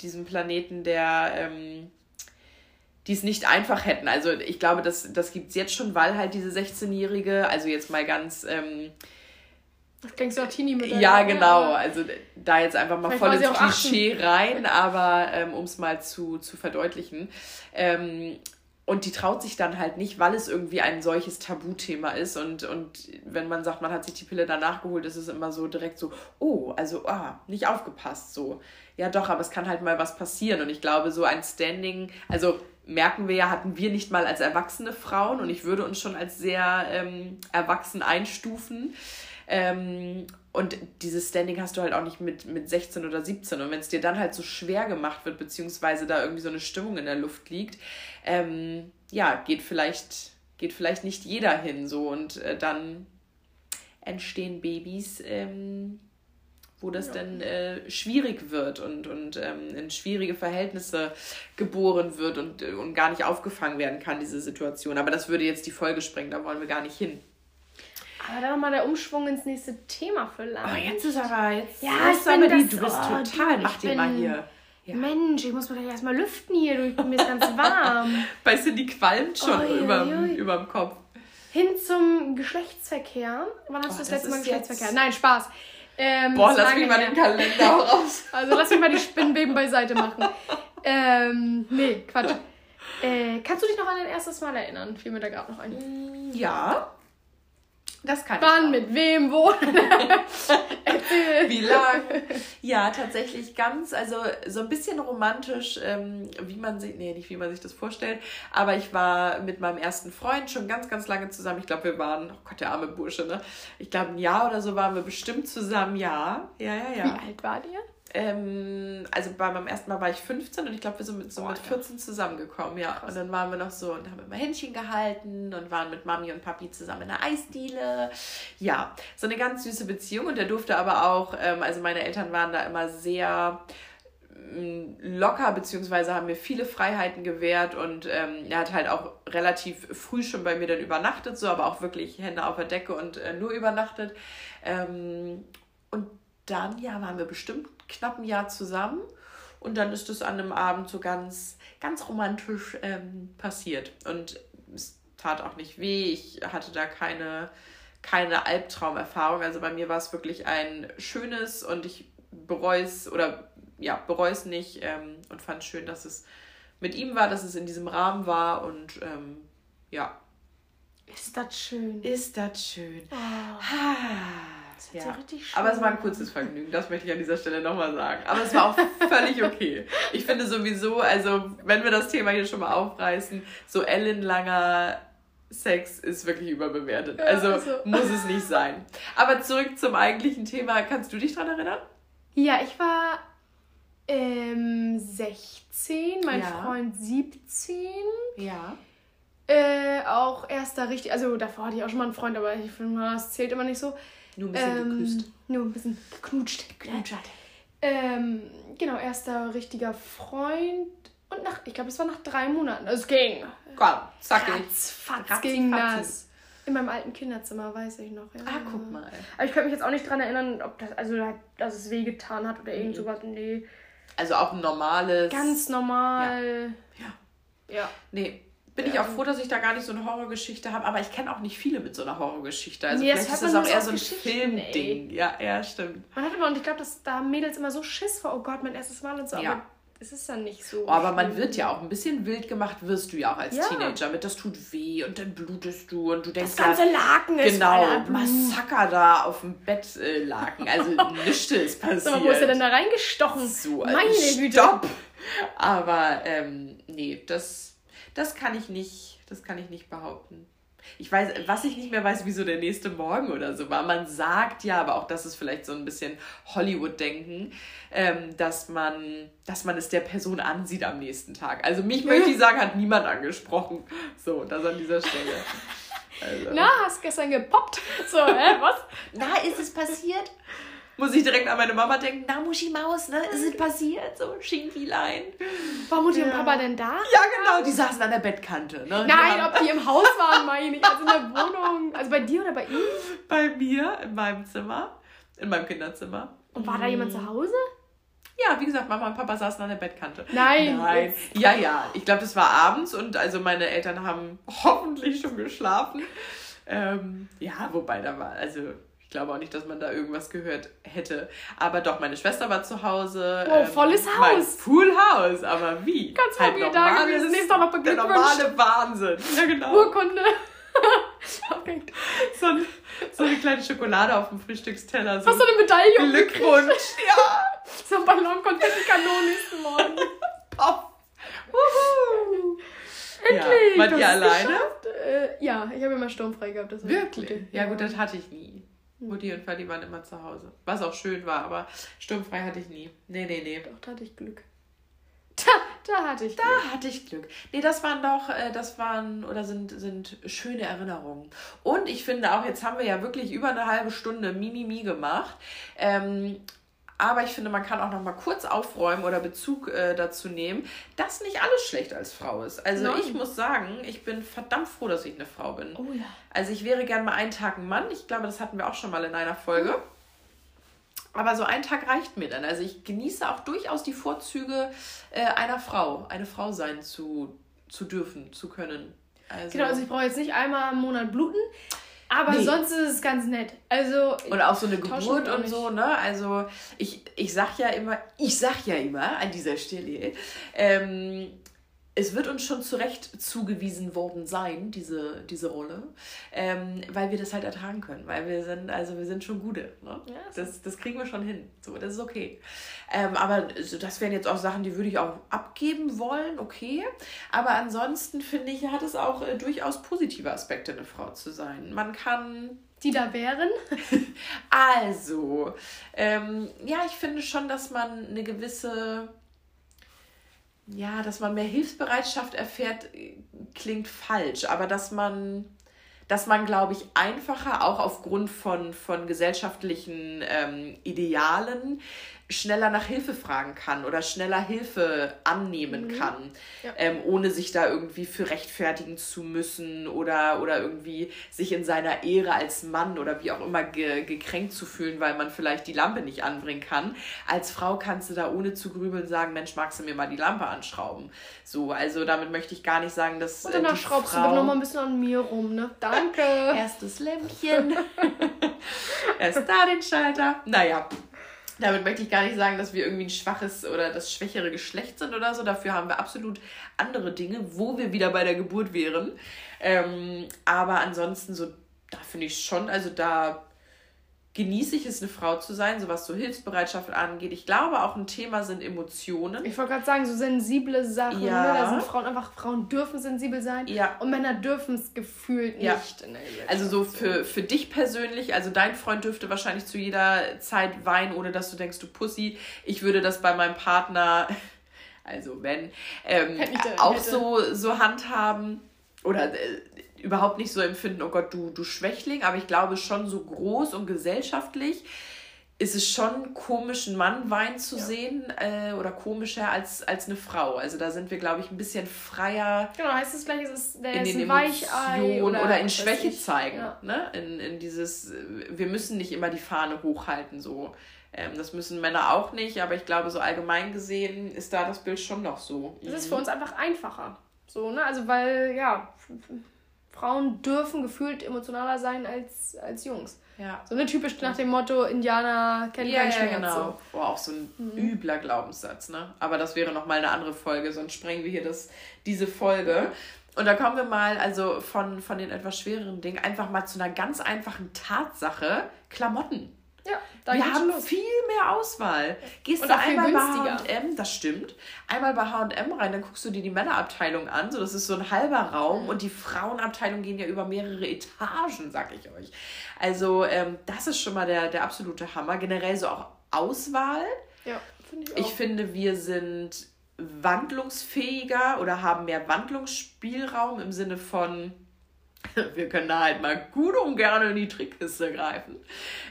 diesem Planeten, der ähm, die es nicht einfach hätten. Also ich glaube, das, das gibt es jetzt schon, weil halt diese 16-Jährige, also jetzt mal ganz... Ähm, das klingt so teenie mit Ja, genau. Also da jetzt einfach mal voll ins Klischee rein, aber ähm, um es mal zu, zu verdeutlichen. Ähm, und die traut sich dann halt nicht, weil es irgendwie ein solches Tabuthema ist. Und, und wenn man sagt, man hat sich die Pille danach geholt, ist es immer so direkt so, oh, also, ah, nicht aufgepasst, so. Ja, doch, aber es kann halt mal was passieren. Und ich glaube, so ein Standing, also merken wir ja, hatten wir nicht mal als erwachsene Frauen und ich würde uns schon als sehr ähm, erwachsen einstufen. Ähm, und dieses Standing hast du halt auch nicht mit, mit 16 oder 17. Und wenn es dir dann halt so schwer gemacht wird, beziehungsweise da irgendwie so eine Stimmung in der Luft liegt, ähm, ja, geht vielleicht, geht vielleicht nicht jeder hin so. Und äh, dann entstehen Babys, ähm, wo das ja. dann äh, schwierig wird und, und ähm, in schwierige Verhältnisse geboren wird und, äh, und gar nicht aufgefangen werden kann, diese Situation. Aber das würde jetzt die Folge sprengen, da wollen wir gar nicht hin. Aber dann nochmal der Umschwung ins nächste Thema vielleicht. Oh, jetzt ist aber, jetzt ja, ist aber die, du bist oh, total, mach dir mal hier. Ja. Mensch, ich muss mir gleich erstmal lüften hier, mir ist ganz warm. *laughs* weißt du, die qualmt schon oh, überm, überm Kopf. Hin zum Geschlechtsverkehr. Wann hast oh, du das letzte Mal Geschlechtsverkehr? Nein, Spaß. Ähm, Boah, lass mich mal den Kalender raus. *laughs* Also lass mich mal die Spinnenbeben beiseite machen. Ähm, nee, Quatsch. Äh, kannst du dich noch an dein erstes Mal erinnern? Fiel mir da gerade noch ein. Ja. Das kann Wann, mit wem, wo? *laughs* wie lang? Ja, tatsächlich ganz, also so ein bisschen romantisch, ähm, wie man sich, nee, nicht wie man sich das vorstellt, aber ich war mit meinem ersten Freund schon ganz, ganz lange zusammen. Ich glaube, wir waren, oh Gott, der arme Bursche, ne? Ich glaube, ein Jahr oder so waren wir bestimmt zusammen, ja. Ja, ja, ja. Wie alt war ihr? Ähm, also bei meinem ersten Mal war ich 15 und ich glaube, wir sind mit, so Boah, mit 14 zusammengekommen, ja. Krass. Und dann waren wir noch so und haben immer Händchen gehalten und waren mit Mami und Papi zusammen in der Eisdiele. Ja, so eine ganz süße Beziehung und der durfte aber auch, ähm, also meine Eltern waren da immer sehr locker, beziehungsweise haben mir viele Freiheiten gewährt und ähm, er hat halt auch relativ früh schon bei mir dann übernachtet, so, aber auch wirklich Hände auf der Decke und äh, nur übernachtet. Ähm, und dann, ja, waren wir bestimmt knapp ein Jahr zusammen und dann ist es an einem Abend so ganz, ganz romantisch ähm, passiert und es tat auch nicht weh, ich hatte da keine, keine Albtraumerfahrung, also bei mir war es wirklich ein schönes und ich bereue es oder ja, bereue es nicht ähm, und fand schön, dass es mit ihm war, dass es in diesem Rahmen war und ähm, ja. Ist das schön. Ist das schön. Oh. Das ja. richtig schön. Aber es war ein kurzes Vergnügen, das möchte ich an dieser Stelle nochmal sagen. Aber es war auch völlig okay. Ich finde sowieso, also wenn wir das Thema hier schon mal aufreißen, so ellenlanger Sex ist wirklich überbewertet. Ja, also, also muss es nicht sein. Aber zurück zum eigentlichen Thema. Kannst du dich daran erinnern? Ja, ich war ähm, 16, mein ja. Freund 17. Ja. Äh, auch erster richtig, also davor hatte ich auch schon mal einen Freund, aber ich finde, das zählt immer nicht so. Nur ein bisschen ähm, geküsst. Nur ein bisschen geknutscht. geknutscht. Ähm, genau, erster richtiger Freund. Und nach, ich glaube, es war nach drei Monaten. Es ging. Komm, zack. Fatz ging das. In meinem alten Kinderzimmer, weiß ich noch. Ja. Ah, guck mal. Aber ich könnte mich jetzt auch nicht dran erinnern, ob das, also, dass es wehgetan hat oder irgend sowas. Nee. Also auch ein normales. Ganz normal. Ja. Ja. ja. Nee. Bin ich auch froh, dass ich da gar nicht so eine Horrorgeschichte habe, aber ich kenne auch nicht viele mit so einer Horrorgeschichte. Also nee, vielleicht ist das auch eher so ein Filmding. Ja, ja, stimmt. Man hat immer, und ich glaube, dass da Mädels immer so Schiss vor, oh Gott, mein erstes Mal und so. Ja. Aber es ist dann nicht so. Oh, aber man wird ja auch ein bisschen wild gemacht, wirst du ja auch als ja. Teenager mit, das tut weh und dann blutest du und du denkst. Das ganze Laken ist Genau, Massaker da auf dem Bett äh, Laken. Also *laughs* nichts ist passiert. So, wo ist er denn da reingestochen? So, Meine Güte. Stopp! Aber ähm, nee, das, das kann ich nicht, das kann ich nicht behaupten. Ich weiß, was ich nicht mehr weiß, wieso der nächste Morgen oder so war. Man sagt ja, aber auch das ist vielleicht so ein bisschen Hollywood-Denken, ähm, dass, man, dass man es der Person ansieht am nächsten Tag. Also mich möchte ich sagen, hat niemand angesprochen. So, das an dieser Stelle. *laughs* Also. Na, hast gestern gepoppt? So, hä, was? Na, ist es passiert? Muss ich direkt an meine Mama denken, na Muschi Maus, ne, ist es passiert, so Schinkilein. War Mutti ja. und Papa denn da? Ja, genau, die saßen an der Bettkante. Ne? Nein, ob die im Haus waren, meine ich, also in der Wohnung. Also bei dir oder bei ihm? Bei mir, in meinem Zimmer, in meinem Kinderzimmer. Und war da jemand zu Hause? Ja, wie gesagt, Mama und Papa saßen an der Bettkante. Nein. Nein. Ja, ja. Ich glaube, das war abends und also meine Eltern haben *laughs* hoffentlich schon geschlafen. Ähm, ja, wobei da war, also glaube auch nicht, dass man da irgendwas gehört hätte. Aber doch, meine Schwester war zu Hause. Oh, ähm, volles Haus. Full House. Aber wie? Ganz halt normales, da gewesen. Ist doch noch Der normale Wahnsinn. Ja, genau. Urkunde. *laughs* so, ein, so eine kleine Schokolade auf dem Frühstücksteller. So Hast du eine Medaille? Glückwunsch. *laughs* ja. So ein Ballon Konfetti-Kanone nächsten Morgen. *laughs* Pop. Wuhu. Endlich! Ja. Wart ihr alleine? Äh, ja, ich habe immer sturmfrei gehabt. Das Wirklich? Ja, gut, das hatte ich nie. Mutti und Vati waren immer zu Hause. Was auch schön war, aber sturmfrei hatte ich nie. Nee, nee, nee. Doch, da hatte ich Glück. Da, da hatte ich Glück. Da hatte ich Glück. Nee, das waren doch, äh, das waren oder sind, sind schöne Erinnerungen. Und ich finde auch, jetzt haben wir ja wirklich über eine halbe Stunde Mimimi gemacht. Ähm, aber ich finde, man kann auch noch mal kurz aufräumen oder Bezug äh, dazu nehmen, dass nicht alles schlecht als Frau ist. Also Nein. ich muss sagen, ich bin verdammt froh, dass ich eine Frau bin. Oh ja. Also ich wäre gern mal einen Tag ein Mann. Ich glaube, das hatten wir auch schon mal in einer Folge. Mhm. Aber so ein Tag reicht mir dann. Also ich genieße auch durchaus die Vorzüge äh, einer Frau, eine Frau sein zu, zu dürfen, zu können. Also, genau, also ich brauche jetzt nicht einmal im Monat bluten. Aber nee. sonst ist es ganz nett. Also und auch so eine Geburt und so, ne? Also ich, ich sag ja immer, ich sag ja immer an dieser Stelle, ähm, es wird uns schon zu Recht zugewiesen worden sein, diese, diese Rolle, ähm, weil wir das halt ertragen können, weil wir sind, also wir sind schon gute. Ne? Ja, das, das kriegen wir schon hin. So, das ist okay. Ähm, aber das wären jetzt auch Sachen, die würde ich auch abgeben wollen, okay. Aber ansonsten finde ich, hat es auch äh, durchaus positive Aspekte, eine Frau zu sein. Man kann die da wären? *laughs* also, ähm, ja, ich finde schon, dass man eine gewisse ja, dass man mehr Hilfsbereitschaft erfährt, klingt falsch, aber dass man, dass man, glaube ich, einfacher auch aufgrund von, von gesellschaftlichen ähm, Idealen schneller nach Hilfe fragen kann oder schneller Hilfe annehmen mhm. kann, ja. ähm, ohne sich da irgendwie für rechtfertigen zu müssen oder, oder irgendwie sich in seiner Ehre als Mann oder wie auch immer ge gekränkt zu fühlen, weil man vielleicht die Lampe nicht anbringen kann. Als Frau kannst du da ohne zu grübeln sagen, Mensch, magst du mir mal die Lampe anschrauben? So, also damit möchte ich gar nicht sagen, dass. Und danach äh, schraubst Frau... du noch mal ein bisschen an mir rum, ne? Danke. *laughs* Erstes Lämpchen. *laughs* Erst da den Schalter. Naja, damit möchte ich gar nicht sagen, dass wir irgendwie ein schwaches oder das schwächere Geschlecht sind oder so. Dafür haben wir absolut andere Dinge, wo wir wieder bei der Geburt wären. Ähm, aber ansonsten, so, da finde ich schon, also da genieße ich es, eine Frau zu sein, so was so Hilfsbereitschaft angeht. Ich glaube, auch ein Thema sind Emotionen. Ich wollte gerade sagen, so sensible Sachen. Ja. Ne? Da sind Frauen einfach, Frauen dürfen sensibel sein ja. und Männer dürfen es gefühlt ja. nicht. also so für, für dich persönlich, also dein Freund dürfte wahrscheinlich zu jeder Zeit weinen, ohne dass du denkst, du Pussy. Ich würde das bei meinem Partner, *laughs* also wenn, ähm, auch so, so handhaben. Oder äh, überhaupt nicht so empfinden, oh Gott, du, du Schwächling, aber ich glaube schon so groß und gesellschaftlich ist es schon komisch, einen Mann weinen zu ja. sehen äh, oder komischer als, als eine Frau. Also da sind wir, glaube ich, ein bisschen freier. Genau, heißt es gleich, es ist, der in ist den Weichei oder, oder in Schwäche zeigen. Ja. Ne? In, in dieses, wir müssen nicht immer die Fahne hochhalten, so. Ähm, das müssen Männer auch nicht, aber ich glaube, so allgemein gesehen ist da das Bild schon noch so. Es ist für uns einfach einfacher. So, ne? Also weil, ja, Frauen dürfen gefühlt emotionaler sein als, als Jungs. Ja. So eine typisch nach dem Motto, Indianer kennen ja, keinen Schmerz. Ja, genau. So. Oh, auch so ein mhm. übler Glaubenssatz, ne? Aber das wäre nochmal eine andere Folge, sonst sprengen wir hier das, diese Folge. Und da kommen wir mal, also von, von den etwas schwereren Dingen, einfach mal zu einer ganz einfachen Tatsache: Klamotten. Ja, da wir haben viel mehr Auswahl. Gehst und du einmal bei H&M, das stimmt, einmal bei H&M rein, dann guckst du dir die Männerabteilung an, so das ist so ein halber Raum mhm. und die Frauenabteilung gehen ja über mehrere Etagen, sag ich euch. Also ähm, das ist schon mal der, der absolute Hammer. Generell so auch Auswahl. Ja, finde ich auch. Ich finde, wir sind wandlungsfähiger oder haben mehr Wandlungsspielraum im Sinne von wir können da halt mal gut und gerne in die Trickkiste greifen.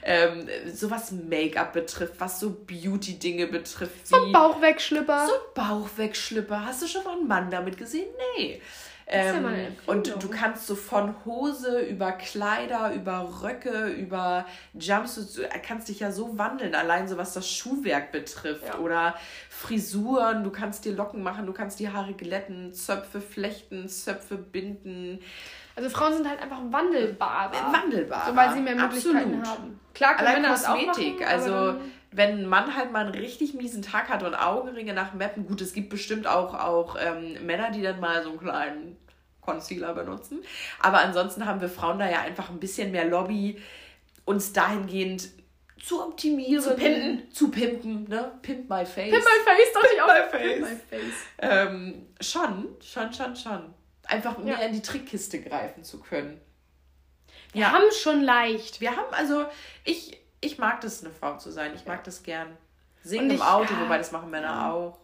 Ähm, so was Make-up betrifft, was so Beauty-Dinge betrifft. So ein Bauchwegschlipper. So ein Bauchwegschlipper. Hast du schon mal einen Mann damit gesehen? Nee. Ähm, ja und du kannst so von Hose über Kleider, über Röcke, über Jumpsuits, du kannst dich ja so wandeln, allein so was das Schuhwerk betrifft ja. oder Frisuren, du kannst dir Locken machen, du kannst die Haare glätten, Zöpfe flechten, Zöpfe binden. Also Frauen sind halt einfach wandelbarer. Wandelbarer. So, weil sie mehr Möglichkeiten Absolut. haben. Klar können Männer das auch machen, Also wenn ein Mann halt mal einen richtig miesen Tag hat und Augenringe nach Mappen, gut, es gibt bestimmt auch, auch ähm, Männer, die dann mal so einen kleinen Concealer benutzen. Aber ansonsten haben wir Frauen da ja einfach ein bisschen mehr Lobby, uns dahingehend zu optimieren. Zu pimpen. Zu pimpen, ne? Pimp my face. Pimp my face, doch ich auch. My face. Pimp my face. Ähm, schon, schon, schon, schon einfach mehr ja. in die Trickkiste greifen zu können. Wir ja. haben es schon leicht. Wir haben, also, ich, ich mag das, eine Frau zu sein. Ich mag das gern. Singen ich, im Auto, ja, wobei das machen Männer auch.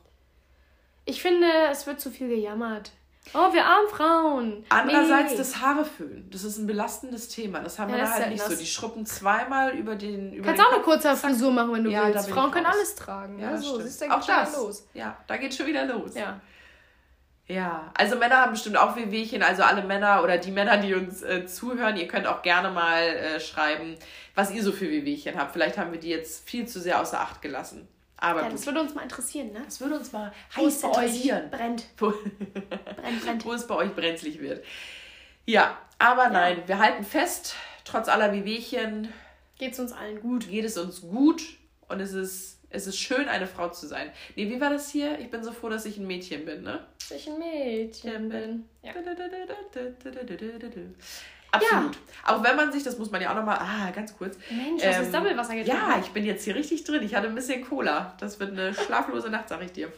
Ich finde, es wird zu viel gejammert. Oh, wir armen Frauen. Andererseits nee. das Haare föhnen. Das ist ein belastendes Thema. Das haben ja, wir halt nicht so. Die schruppen zweimal über den. Über Kannst den auch eine kurze Frisur machen, wenn du ja, willst. Frauen können alles tragen. Ja, ja so, siehst, da geht auch schon das. los. Ja, da geht schon wieder los. Ja. Ja, also Männer haben bestimmt auch Wehwehchen, also alle Männer oder die Männer, die uns äh, zuhören, ihr könnt auch gerne mal äh, schreiben, was ihr so für Wehwehchen habt. Vielleicht haben wir die jetzt viel zu sehr außer Acht gelassen. Aber ja, das würde uns mal interessieren, ne? Das würde uns mal heiß interessieren. brennt. Wo, brennt, brennt. *laughs* Wo es bei euch brenzlig wird. Ja, aber ja. nein, wir halten fest, trotz aller Wehwehchen. Geht es uns allen gut. Geht es uns gut und es ist es ist schön, eine Frau zu sein. Nee, wie war das hier? Ich bin so froh, dass ich ein Mädchen bin, ne? Dass ich ein Mädchen bin. Ja. Absolut. Ja. Auch wenn man sich, das muss man ja auch nochmal, ah, ganz kurz. Mensch, das ähm, ist Doppelwasser getrunken. Ja, ich bin jetzt hier richtig drin. Ich hatte ein bisschen Cola. Das wird eine *laughs* schlaflose Nacht, sag ich dir.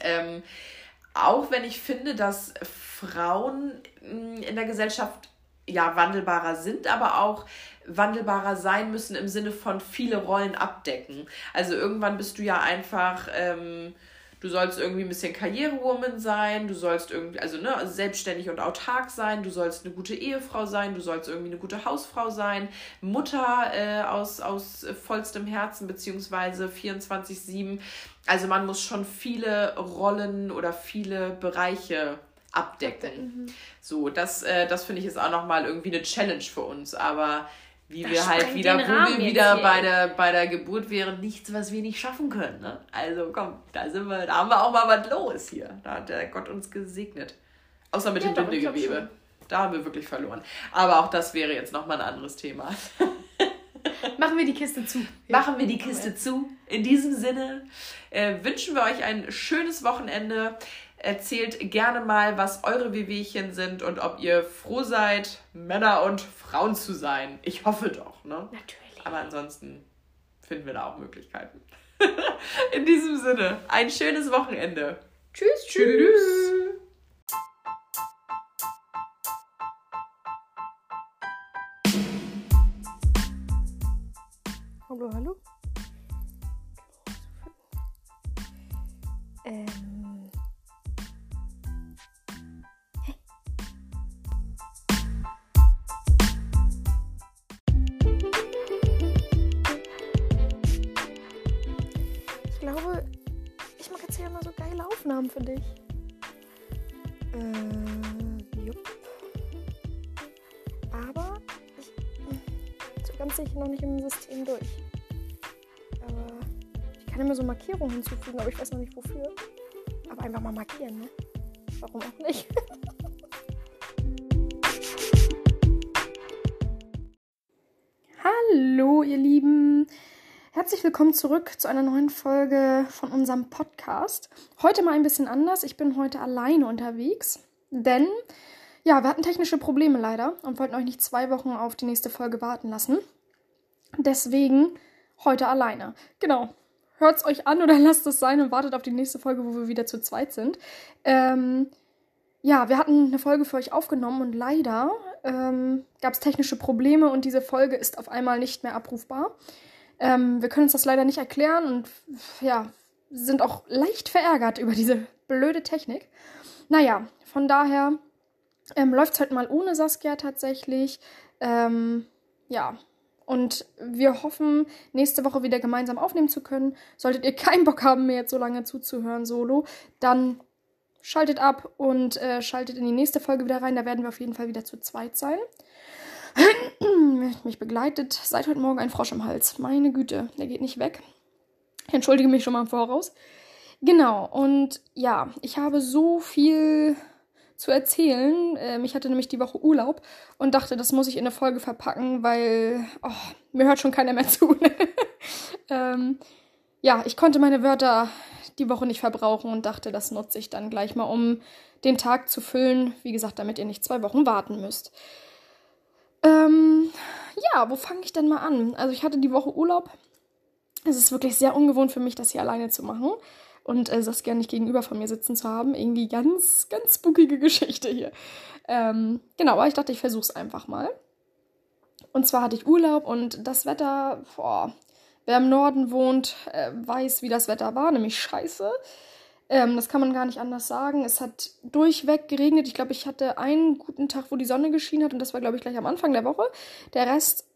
Ähm, auch wenn ich finde, dass Frauen mm, in der Gesellschaft ja wandelbarer sind, aber auch wandelbarer sein müssen im Sinne von viele Rollen abdecken. Also irgendwann bist du ja einfach, ähm, Du sollst irgendwie ein bisschen Karrierewoman sein, du sollst irgendwie, also ne, also selbstständig und autark sein, du sollst eine gute Ehefrau sein, du sollst irgendwie eine gute Hausfrau sein, Mutter äh, aus, aus vollstem Herzen, beziehungsweise 24-7. Also man muss schon viele Rollen oder viele Bereiche abdecken. Mhm. So, das, äh, das finde ich ist auch nochmal irgendwie eine Challenge für uns. Aber wie das wir halt wieder, wo wir wieder bei der, bei der Geburt wären, nichts, was wir nicht schaffen können. Ne? Also komm, da sind wir, da haben wir auch mal was los hier. Da hat der Gott uns gesegnet. Außer mit ja, dem Bindegewebe. Da haben wir wirklich verloren. Aber auch das wäre jetzt nochmal ein anderes Thema. *laughs* Machen wir die Kiste zu. Machen wir die Kiste zu. In diesem Sinne äh, wünschen wir euch ein schönes Wochenende. Erzählt gerne mal, was eure Wehwehchen sind und ob ihr froh seid, Männer und Frauen zu sein. Ich hoffe doch, ne? Natürlich. Aber ansonsten finden wir da auch Möglichkeiten. *laughs* In diesem Sinne, ein schönes Wochenende. Tschüss, tschüss. tschüss. Hallo, hallo. Ähm. Aufnahmen für dich. Äh, jupp. Aber ich bin so ganz sicher noch nicht im System durch. Aber ich kann immer so Markierungen hinzufügen, aber ich weiß noch nicht wofür. Aber einfach mal markieren, ne? Warum auch nicht? *laughs* Hallo, ihr Lieben. Herzlich willkommen zurück zu einer neuen Folge von unserem Podcast. Heute mal ein bisschen anders. Ich bin heute alleine unterwegs, denn ja, wir hatten technische Probleme leider und wollten euch nicht zwei Wochen auf die nächste Folge warten lassen. Deswegen heute alleine. Genau. Hört's euch an oder *laughs* lasst es sein und wartet auf die nächste Folge, wo wir wieder zu zweit sind. Ähm, ja, wir hatten eine Folge für euch aufgenommen und leider ähm, gab es technische Probleme und diese Folge ist auf einmal nicht mehr abrufbar. Ähm, wir können uns das leider nicht erklären und ja, sind auch leicht verärgert über diese blöde Technik. Naja, von daher ähm, läuft es halt mal ohne Saskia tatsächlich. Ähm, ja, und wir hoffen, nächste Woche wieder gemeinsam aufnehmen zu können. Solltet ihr *laughs* keinen Bock haben, mir jetzt so lange zuzuhören, solo, dann schaltet ab und äh, schaltet in die nächste Folge wieder rein. Da werden wir auf jeden Fall wieder zu zweit sein. *clears throat* mich begleitet seit heute Morgen ein Frosch im Hals. Meine Güte, der geht nicht weg. Ich entschuldige mich schon mal im Voraus. Genau, und ja, ich habe so viel zu erzählen. Ähm, ich hatte nämlich die Woche Urlaub und dachte, das muss ich in eine Folge verpacken, weil oh, mir hört schon keiner mehr zu. *laughs* ähm, ja, ich konnte meine Wörter die Woche nicht verbrauchen und dachte, das nutze ich dann gleich mal, um den Tag zu füllen. Wie gesagt, damit ihr nicht zwei Wochen warten müsst. Ähm, ja, wo fange ich denn mal an? Also ich hatte die Woche Urlaub. Es ist wirklich sehr ungewohnt für mich, das hier alleine zu machen und äh, Saskia nicht gegenüber von mir sitzen zu haben. Irgendwie ganz, ganz spookige Geschichte hier. Ähm, genau, aber ich dachte, ich versuche es einfach mal. Und zwar hatte ich Urlaub und das Wetter, boah, wer im Norden wohnt, äh, weiß, wie das Wetter war, nämlich scheiße. Ähm, das kann man gar nicht anders sagen. Es hat durchweg geregnet. Ich glaube, ich hatte einen guten Tag, wo die Sonne geschienen hat und das war, glaube ich, gleich am Anfang der Woche. Der Rest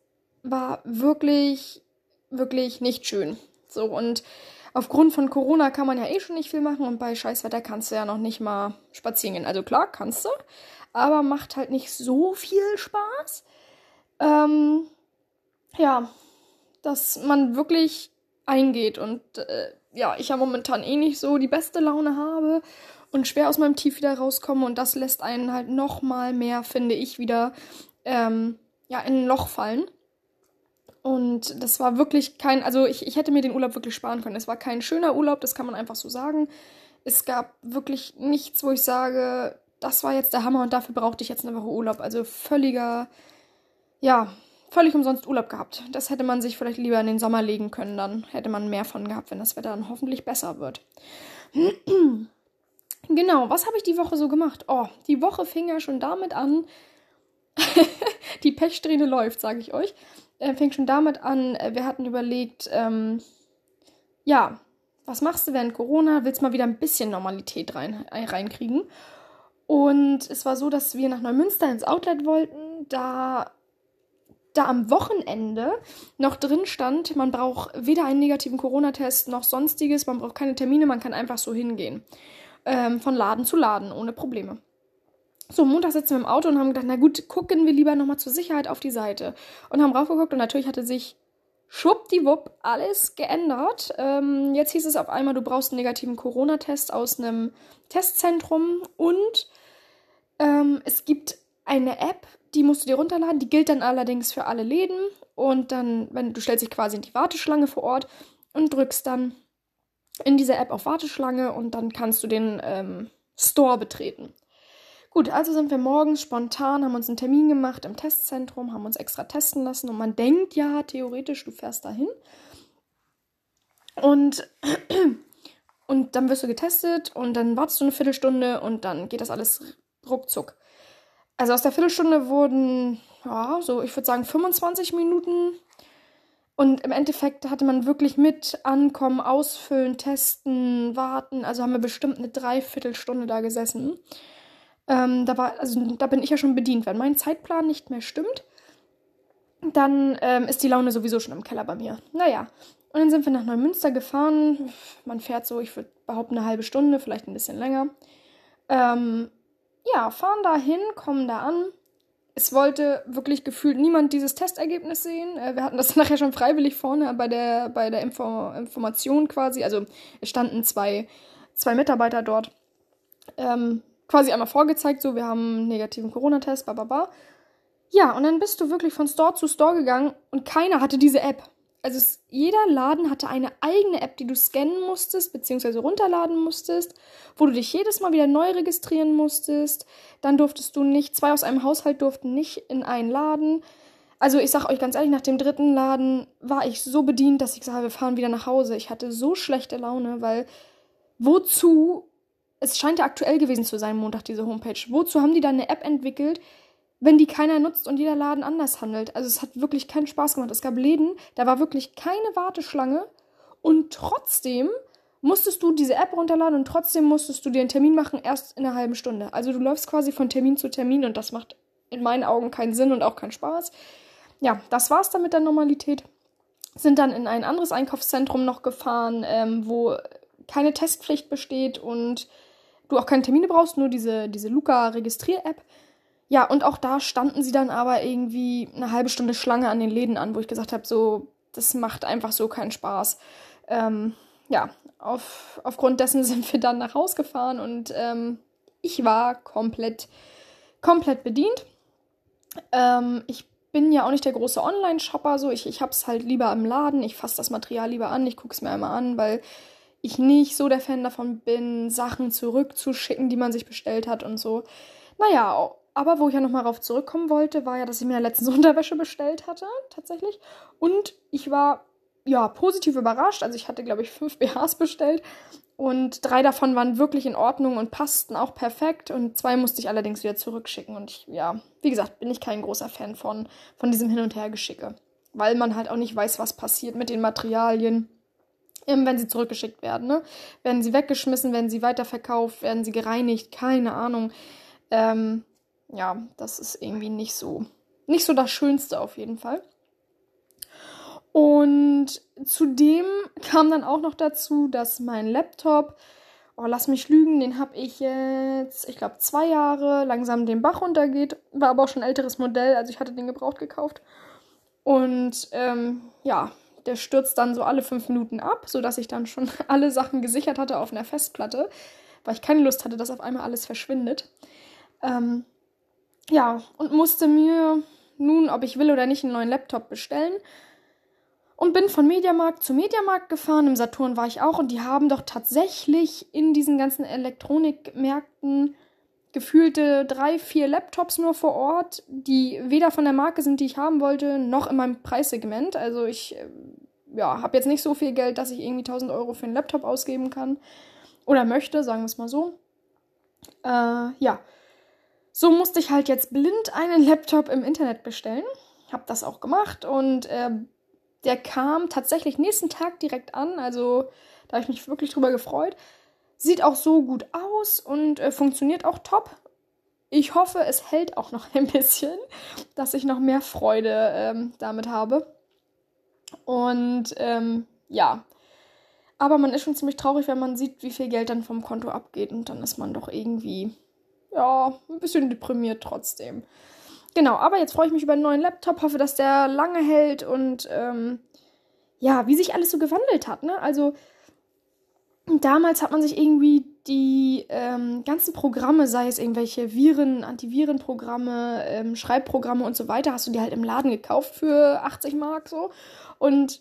war wirklich, wirklich nicht schön. So und aufgrund von Corona kann man ja eh schon nicht viel machen und bei Scheißwetter kannst du ja noch nicht mal spazieren gehen. Also klar, kannst du, aber macht halt nicht so viel Spaß. Ähm, ja, dass man wirklich eingeht und äh, ja, ich ja momentan eh nicht so die beste Laune habe und schwer aus meinem Tief wieder rauskomme und das lässt einen halt noch mal mehr, finde ich, wieder ähm, ja, in ein Loch fallen. Und das war wirklich kein, also ich, ich hätte mir den Urlaub wirklich sparen können. Es war kein schöner Urlaub, das kann man einfach so sagen. Es gab wirklich nichts, wo ich sage, das war jetzt der Hammer und dafür brauchte ich jetzt eine Woche Urlaub. Also völliger, ja, völlig umsonst Urlaub gehabt. Das hätte man sich vielleicht lieber in den Sommer legen können, dann hätte man mehr von gehabt, wenn das Wetter dann hoffentlich besser wird. *clears throat* genau, was habe ich die Woche so gemacht? Oh, die Woche fing ja schon damit an. *laughs* die Pechsträhne läuft, sage ich euch. Äh, fing schon damit an, äh, wir hatten überlegt, ähm, ja, was machst du während Corona? Willst mal wieder ein bisschen Normalität rein, äh, reinkriegen? Und es war so, dass wir nach Neumünster ins Outlet wollten, da da am Wochenende noch drin stand, man braucht weder einen negativen Corona-Test noch sonstiges, man braucht keine Termine, man kann einfach so hingehen. Ähm, von Laden zu Laden, ohne Probleme. So, Montag sitzen wir im Auto und haben gedacht, na gut, gucken wir lieber nochmal zur Sicherheit auf die Seite. Und haben raufgeguckt und natürlich hatte sich schwuppdiwupp alles geändert. Ähm, jetzt hieß es auf einmal, du brauchst einen negativen Corona-Test aus einem Testzentrum und ähm, es gibt eine App, die musst du dir runterladen. Die gilt dann allerdings für alle Läden. Und dann, wenn du stellst dich quasi in die Warteschlange vor Ort und drückst dann in dieser App auf Warteschlange und dann kannst du den ähm, Store betreten. Gut, also sind wir morgens spontan, haben uns einen Termin gemacht im Testzentrum, haben uns extra testen lassen und man denkt ja, theoretisch, du fährst dahin. Und, und dann wirst du getestet und dann wartest du eine Viertelstunde und dann geht das alles ruckzuck. Also aus der Viertelstunde wurden, ja, so ich würde sagen 25 Minuten. Und im Endeffekt hatte man wirklich mit Ankommen, Ausfüllen, Testen, Warten. Also haben wir bestimmt eine Dreiviertelstunde da gesessen. Ähm, da war, also da bin ich ja schon bedient. Wenn mein Zeitplan nicht mehr stimmt, dann ähm, ist die Laune sowieso schon im Keller bei mir. Naja. Und dann sind wir nach Neumünster gefahren. Man fährt so, ich würde behaupten, eine halbe Stunde, vielleicht ein bisschen länger. Ähm, ja, fahren da hin, kommen da an. Es wollte wirklich gefühlt niemand dieses Testergebnis sehen. Äh, wir hatten das *laughs* nachher schon freiwillig vorne bei der, bei der Info Information quasi. Also es standen zwei, zwei Mitarbeiter dort. Ähm, quasi einmal vorgezeigt, so wir haben einen negativen Corona-Test, bla. Ja, und dann bist du wirklich von Store zu Store gegangen und keiner hatte diese App also es, jeder Laden hatte eine eigene App, die du scannen musstest, beziehungsweise runterladen musstest, wo du dich jedes Mal wieder neu registrieren musstest. Dann durftest du nicht, zwei aus einem Haushalt durften nicht in einen Laden. Also ich sag euch ganz ehrlich, nach dem dritten Laden war ich so bedient, dass ich gesagt habe, wir fahren wieder nach Hause. Ich hatte so schlechte Laune, weil wozu, es scheint ja aktuell gewesen zu sein, Montag, diese Homepage, wozu haben die da eine App entwickelt, wenn die keiner nutzt und jeder Laden anders handelt. Also es hat wirklich keinen Spaß gemacht. Es gab Läden, da war wirklich keine Warteschlange und trotzdem musstest du diese App runterladen und trotzdem musstest du dir einen Termin machen, erst in einer halben Stunde. Also du läufst quasi von Termin zu Termin und das macht in meinen Augen keinen Sinn und auch keinen Spaß. Ja, das war's dann mit der Normalität. Sind dann in ein anderes Einkaufszentrum noch gefahren, ähm, wo keine Testpflicht besteht und du auch keine Termine brauchst, nur diese, diese Luca-Registrier-App. Ja, und auch da standen sie dann aber irgendwie eine halbe Stunde Schlange an den Läden an, wo ich gesagt habe, so, das macht einfach so keinen Spaß. Ähm, ja, auf, aufgrund dessen *laughs* sind wir dann nach Haus gefahren und ähm, ich war komplett, komplett bedient. Ähm, ich bin ja auch nicht der große Online-Shopper, so ich, ich habe es halt lieber im Laden, ich fasse das Material lieber an, ich gucke es mir einmal an, weil ich nicht so der Fan davon bin, Sachen zurückzuschicken, die man sich bestellt hat und so. Naja, aber wo ich ja nochmal darauf zurückkommen wollte, war ja, dass ich mir letztens *laughs* Unterwäsche bestellt hatte, tatsächlich. Und ich war, ja, positiv überrascht. Also ich hatte, glaube ich, fünf *laughs* BHs bestellt. Und drei davon waren wirklich in Ordnung und passten auch perfekt. Und zwei musste ich allerdings wieder zurückschicken. Und ich, ja, wie gesagt, bin ich kein großer Fan von, von diesem Hin- und Hergeschicke. Weil man halt auch nicht weiß, was passiert mit den Materialien wenn sie zurückgeschickt werden. Ne? Werden sie weggeschmissen, werden sie weiterverkauft, werden sie gereinigt, keine Ahnung. Ähm, ja, das ist irgendwie nicht so, nicht so das Schönste auf jeden Fall. Und zudem kam dann auch noch dazu, dass mein Laptop, oh, lass mich lügen, den habe ich jetzt, ich glaube, zwei Jahre langsam den Bach runtergeht. War aber auch schon ein älteres Modell, also ich hatte den gebraucht gekauft. Und ähm, ja, der stürzt dann so alle fünf Minuten ab, sodass ich dann schon *laughs* alle Sachen gesichert hatte auf einer Festplatte, weil ich keine Lust hatte, dass auf einmal alles verschwindet. Ähm, ja, und musste mir nun, ob ich will oder nicht, einen neuen Laptop bestellen. Und bin von Mediamarkt zu Mediamarkt gefahren. Im Saturn war ich auch. Und die haben doch tatsächlich in diesen ganzen Elektronikmärkten gefühlte drei, vier Laptops nur vor Ort, die weder von der Marke sind, die ich haben wollte, noch in meinem Preissegment. Also ich äh, ja, habe jetzt nicht so viel Geld, dass ich irgendwie 1000 Euro für einen Laptop ausgeben kann. Oder möchte, sagen wir es mal so. Äh, ja, so musste ich halt jetzt blind einen Laptop im Internet bestellen. Hab das auch gemacht und äh, Der kam tatsächlich nächsten Tag direkt an, also da habe ich mich wirklich drüber gefreut. Sieht auch so gut aus und äh, funktioniert auch top. Ich hoffe, es hält auch noch ein *laughs* bisschen, dass ich noch mehr Freude ähm, damit habe. Und ähm, ja, aber man ist schon ziemlich traurig, wenn man sieht, wie viel Geld dann vom Konto abgeht. Und dann ist man doch irgendwie, ja, ein bisschen deprimiert trotzdem. Genau, aber jetzt freue ich mich über einen neuen Laptop, hoffe, dass der lange hält und ähm, ja, wie sich alles so gewandelt hat. Ne? Also damals hat man sich irgendwie die ähm, ganzen Programme, sei es irgendwelche Viren, Antivirenprogramme, ähm, Schreibprogramme und so weiter, hast du dir halt im Laden gekauft für 80 Mark so. Und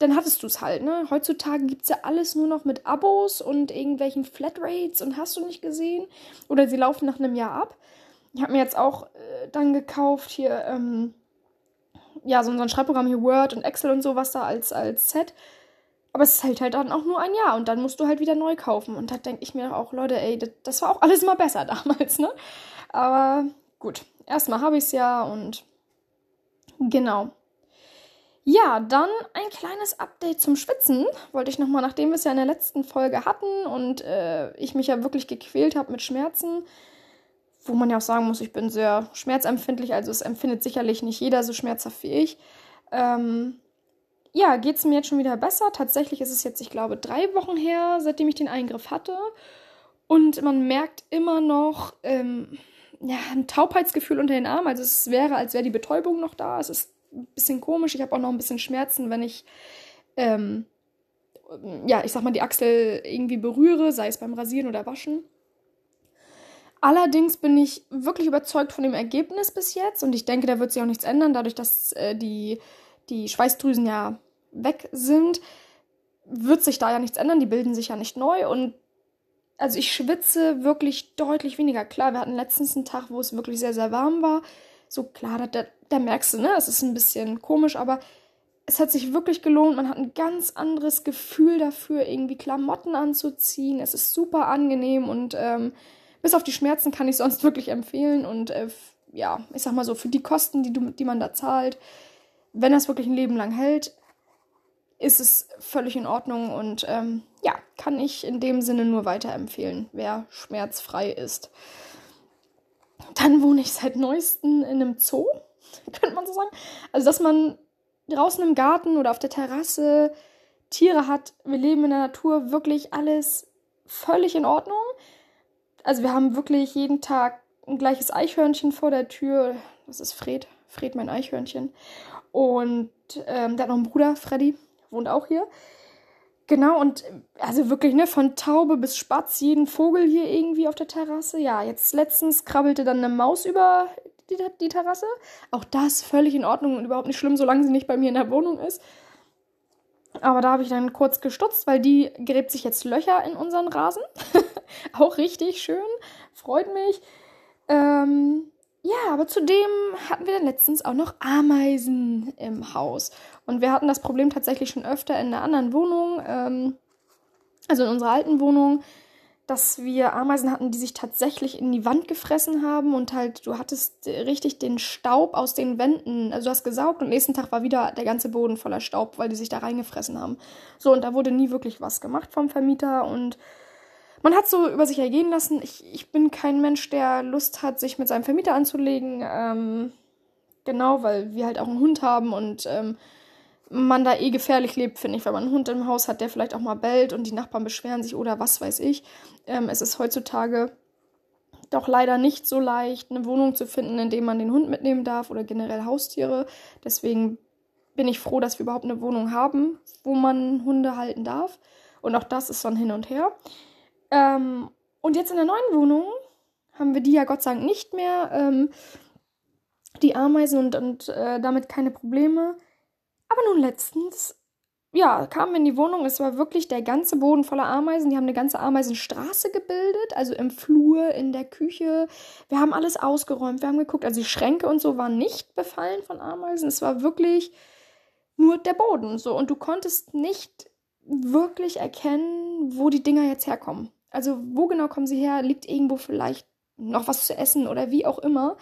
dann hattest du es halt, ne? Heutzutage gibt es ja alles nur noch mit Abos und irgendwelchen Flatrates und hast du nicht gesehen. Oder sie laufen nach einem Jahr ab. Ich habe mir jetzt auch äh, dann gekauft hier, ähm, ja, so, ein Schreibprogramm hier Word und Excel und sowas da als, als Set. Aber es hält halt dann auch nur ein Jahr und dann musst du halt wieder neu kaufen. Und da denke ich mir auch, Leute, ey, das, das war auch *laughs* alles mal besser damals, ne? Aber gut, erstmal habe ich es ja und genau. Ja, dann ein kleines Update zum Schwitzen. Wollte ich nochmal, nachdem wir es ja in der letzten Folge hatten und äh, ich mich ja wirklich gequält habe mit Schmerzen, wo man ja auch sagen muss, ich bin sehr schmerzempfindlich, also es empfindet sicherlich nicht jeder so schmerzhaft wie ich. Ähm, ja, geht es mir jetzt schon wieder besser. Tatsächlich ist es jetzt, ich glaube, drei Wochen her, seitdem ich den Eingriff hatte. Und man merkt immer noch ähm, ja, ein Taubheitsgefühl unter den Armen. Also es wäre, als wäre die Betäubung noch da. Es ist ein bisschen komisch. Ich habe auch noch ein bisschen Schmerzen, wenn ich, ähm, ja, ich sag mal, die Achsel irgendwie berühre, sei es beim Rasieren oder Waschen. Allerdings bin ich wirklich überzeugt von dem Ergebnis bis jetzt und ich denke, da wird sich auch nichts ändern, dadurch, dass äh, die, die Schweißdrüsen ja weg sind, wird sich da ja nichts ändern, die bilden sich ja nicht neu und also ich schwitze wirklich deutlich weniger. Klar, wir hatten letztens einen Tag, wo es wirklich sehr, sehr warm war. So klar, da, da, merkst du, ne, es ist ein bisschen komisch, aber es hat sich wirklich gelohnt. Man hat ein ganz anderes Gefühl dafür, irgendwie Klamotten anzuziehen. Es ist super angenehm und ähm, bis auf die Schmerzen kann ich sonst *laughs* wirklich empfehlen. Und äh, ja, ich sag mal so, für die Kosten, die, du, die man da zahlt, wenn das wirklich ein Leben lang hält, ist es völlig in Ordnung und ähm, ja, kann ich in dem Sinne nur weiterempfehlen, wer schmerzfrei ist. Dann wohne ich seit neuestem in einem Zoo, *laughs* könnte man so sagen. Also, dass man draußen im Garten oder auf der Terrasse Tiere hat. Wir leben in der Natur, wirklich alles völlig in Ordnung also wir haben wirklich jeden Tag ein gleiches Eichhörnchen vor der Tür. Das ist Fred. Fred, mein Eichhörnchen. Und ähm, der hat noch einen Bruder, Freddy, wohnt auch hier. Genau, und also wirklich, ne, von Taube bis Spatz, jeden Vogel hier irgendwie auf der Terrasse. Ja, jetzt letztens krabbelte dann eine Maus über die, die Terrasse. Auch das völlig in Ordnung und überhaupt nicht schlimm, solange sie nicht bei mir in der Wohnung ist. Aber da habe ich dann kurz gestutzt, weil die gräbt sich jetzt Löcher in unseren Rasen. *laughs* auch richtig schön. Freut mich. Ähm, ja, aber zudem hatten wir dann letztens auch noch Ameisen im Haus. Und wir hatten das Problem tatsächlich schon öfter in einer anderen Wohnung, ähm, also in unserer alten Wohnung, dass wir Ameisen hatten, die sich tatsächlich in die Wand gefressen haben und halt, du hattest richtig den Staub aus den Wänden, also du hast gesaugt und nächsten Tag war wieder der ganze Boden voller Staub, weil die sich da reingefressen haben. So, und da wurde nie wirklich was gemacht vom Vermieter und man hat so über sich ergehen lassen. Ich, ich bin kein Mensch, der Lust hat, sich mit seinem Vermieter anzulegen. Ähm, genau, weil wir halt auch einen Hund haben und ähm, man da eh gefährlich lebt, finde ich, wenn man einen Hund im Haus hat, der vielleicht auch mal bellt und die Nachbarn beschweren sich oder was weiß ich. Ähm, es ist heutzutage doch leider nicht so leicht, eine Wohnung zu finden, in der man den Hund mitnehmen darf oder generell Haustiere. Deswegen bin ich froh, dass wir überhaupt eine Wohnung haben, wo man Hunde halten darf. Und auch das ist so ein Hin und Her. Ähm, und jetzt in der neuen Wohnung haben wir die ja Gott sei Dank nicht mehr. Ähm, die Ameisen und, und äh, damit keine Probleme. Aber nun letztens, ja, kamen wir in die Wohnung. Es war wirklich der ganze Boden voller Ameisen. Die haben eine ganze Ameisenstraße gebildet, also im Flur, in der Küche. Wir haben alles ausgeräumt, wir haben geguckt. Also die Schränke und so waren nicht befallen von Ameisen. Es war wirklich nur der Boden so. Und du konntest nicht wirklich erkennen, wo die Dinger jetzt herkommen. Also wo genau kommen sie her? Liegt irgendwo vielleicht noch was zu essen oder wie auch immer.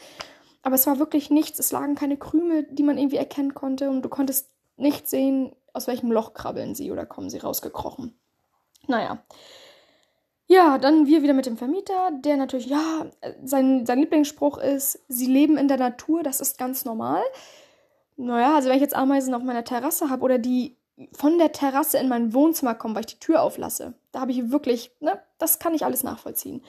Aber es war wirklich nichts. Es lagen keine Krümel, die man irgendwie erkennen konnte. Und du konntest nicht sehen, aus welchem Loch krabbeln sie oder kommen sie rausgekrochen. Naja. Ja, dann wir wieder mit dem Vermieter, der natürlich, ja, sein, sein Lieblingsspruch ist, sie leben in der Natur, das ist ganz normal. Naja, also wenn ich jetzt Ameisen auf meiner Terrasse habe oder die von der Terrasse in mein Wohnzimmer kommen, weil ich die Tür auflasse, da habe ich wirklich, ne, das kann ich alles nachvollziehen.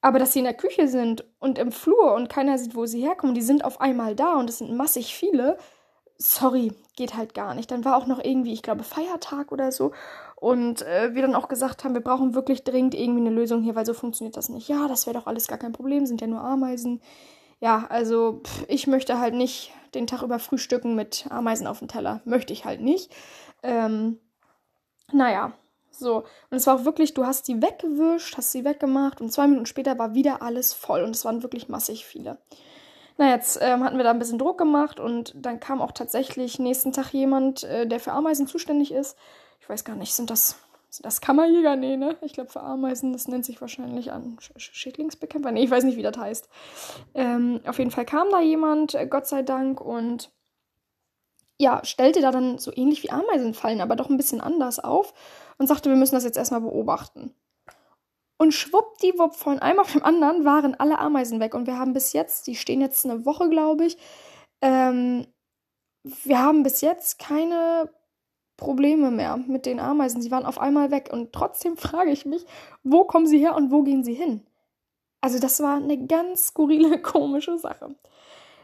Aber dass sie in der Küche sind und im Flur und keiner sieht, wo sie herkommen, die sind auf einmal da und es sind massig viele, sorry, geht halt gar nicht. Dann war auch noch irgendwie, ich glaube, Feiertag oder so. Und äh, wir dann auch gesagt haben, wir brauchen wirklich dringend irgendwie eine Lösung hier, weil so funktioniert das nicht. Ja, das wäre doch alles gar kein Problem, sind ja nur Ameisen. Ja, also pff, ich möchte halt nicht den Tag über frühstücken mit Ameisen auf dem Teller. Möchte ich halt nicht. Ähm, naja, so. Und es war auch wirklich, du hast die weggewischt, hast sie weggemacht und zwei Minuten später war wieder alles voll und es waren wirklich massig viele. Na, jetzt ähm, hatten wir da ein bisschen Druck gemacht und dann kam auch tatsächlich nächsten Tag jemand, äh, der für Ameisen zuständig ist. Ich weiß gar nicht, sind das, sind das Kammerjäger? Nee, ne? Ich glaube für Ameisen, das nennt sich wahrscheinlich an Sch Schädlingsbekämpfer. Nee, ich weiß nicht, wie das heißt. Ähm, auf jeden Fall kam da jemand, äh, Gott sei Dank, und ja, stellte da dann so ähnlich wie Ameisenfallen, aber doch ein bisschen anders auf und sagte, wir müssen das jetzt erstmal beobachten. Und schwuppdiwupp von einem auf dem anderen waren alle Ameisen weg. Und wir haben bis jetzt, die stehen jetzt eine Woche, glaube ich, ähm, wir haben bis jetzt keine Probleme mehr mit den Ameisen. Sie waren auf einmal weg. Und trotzdem *laughs* frage ich mich, wo kommen sie her und wo gehen sie hin? Also das war eine ganz skurrile, *laughs* komische Sache.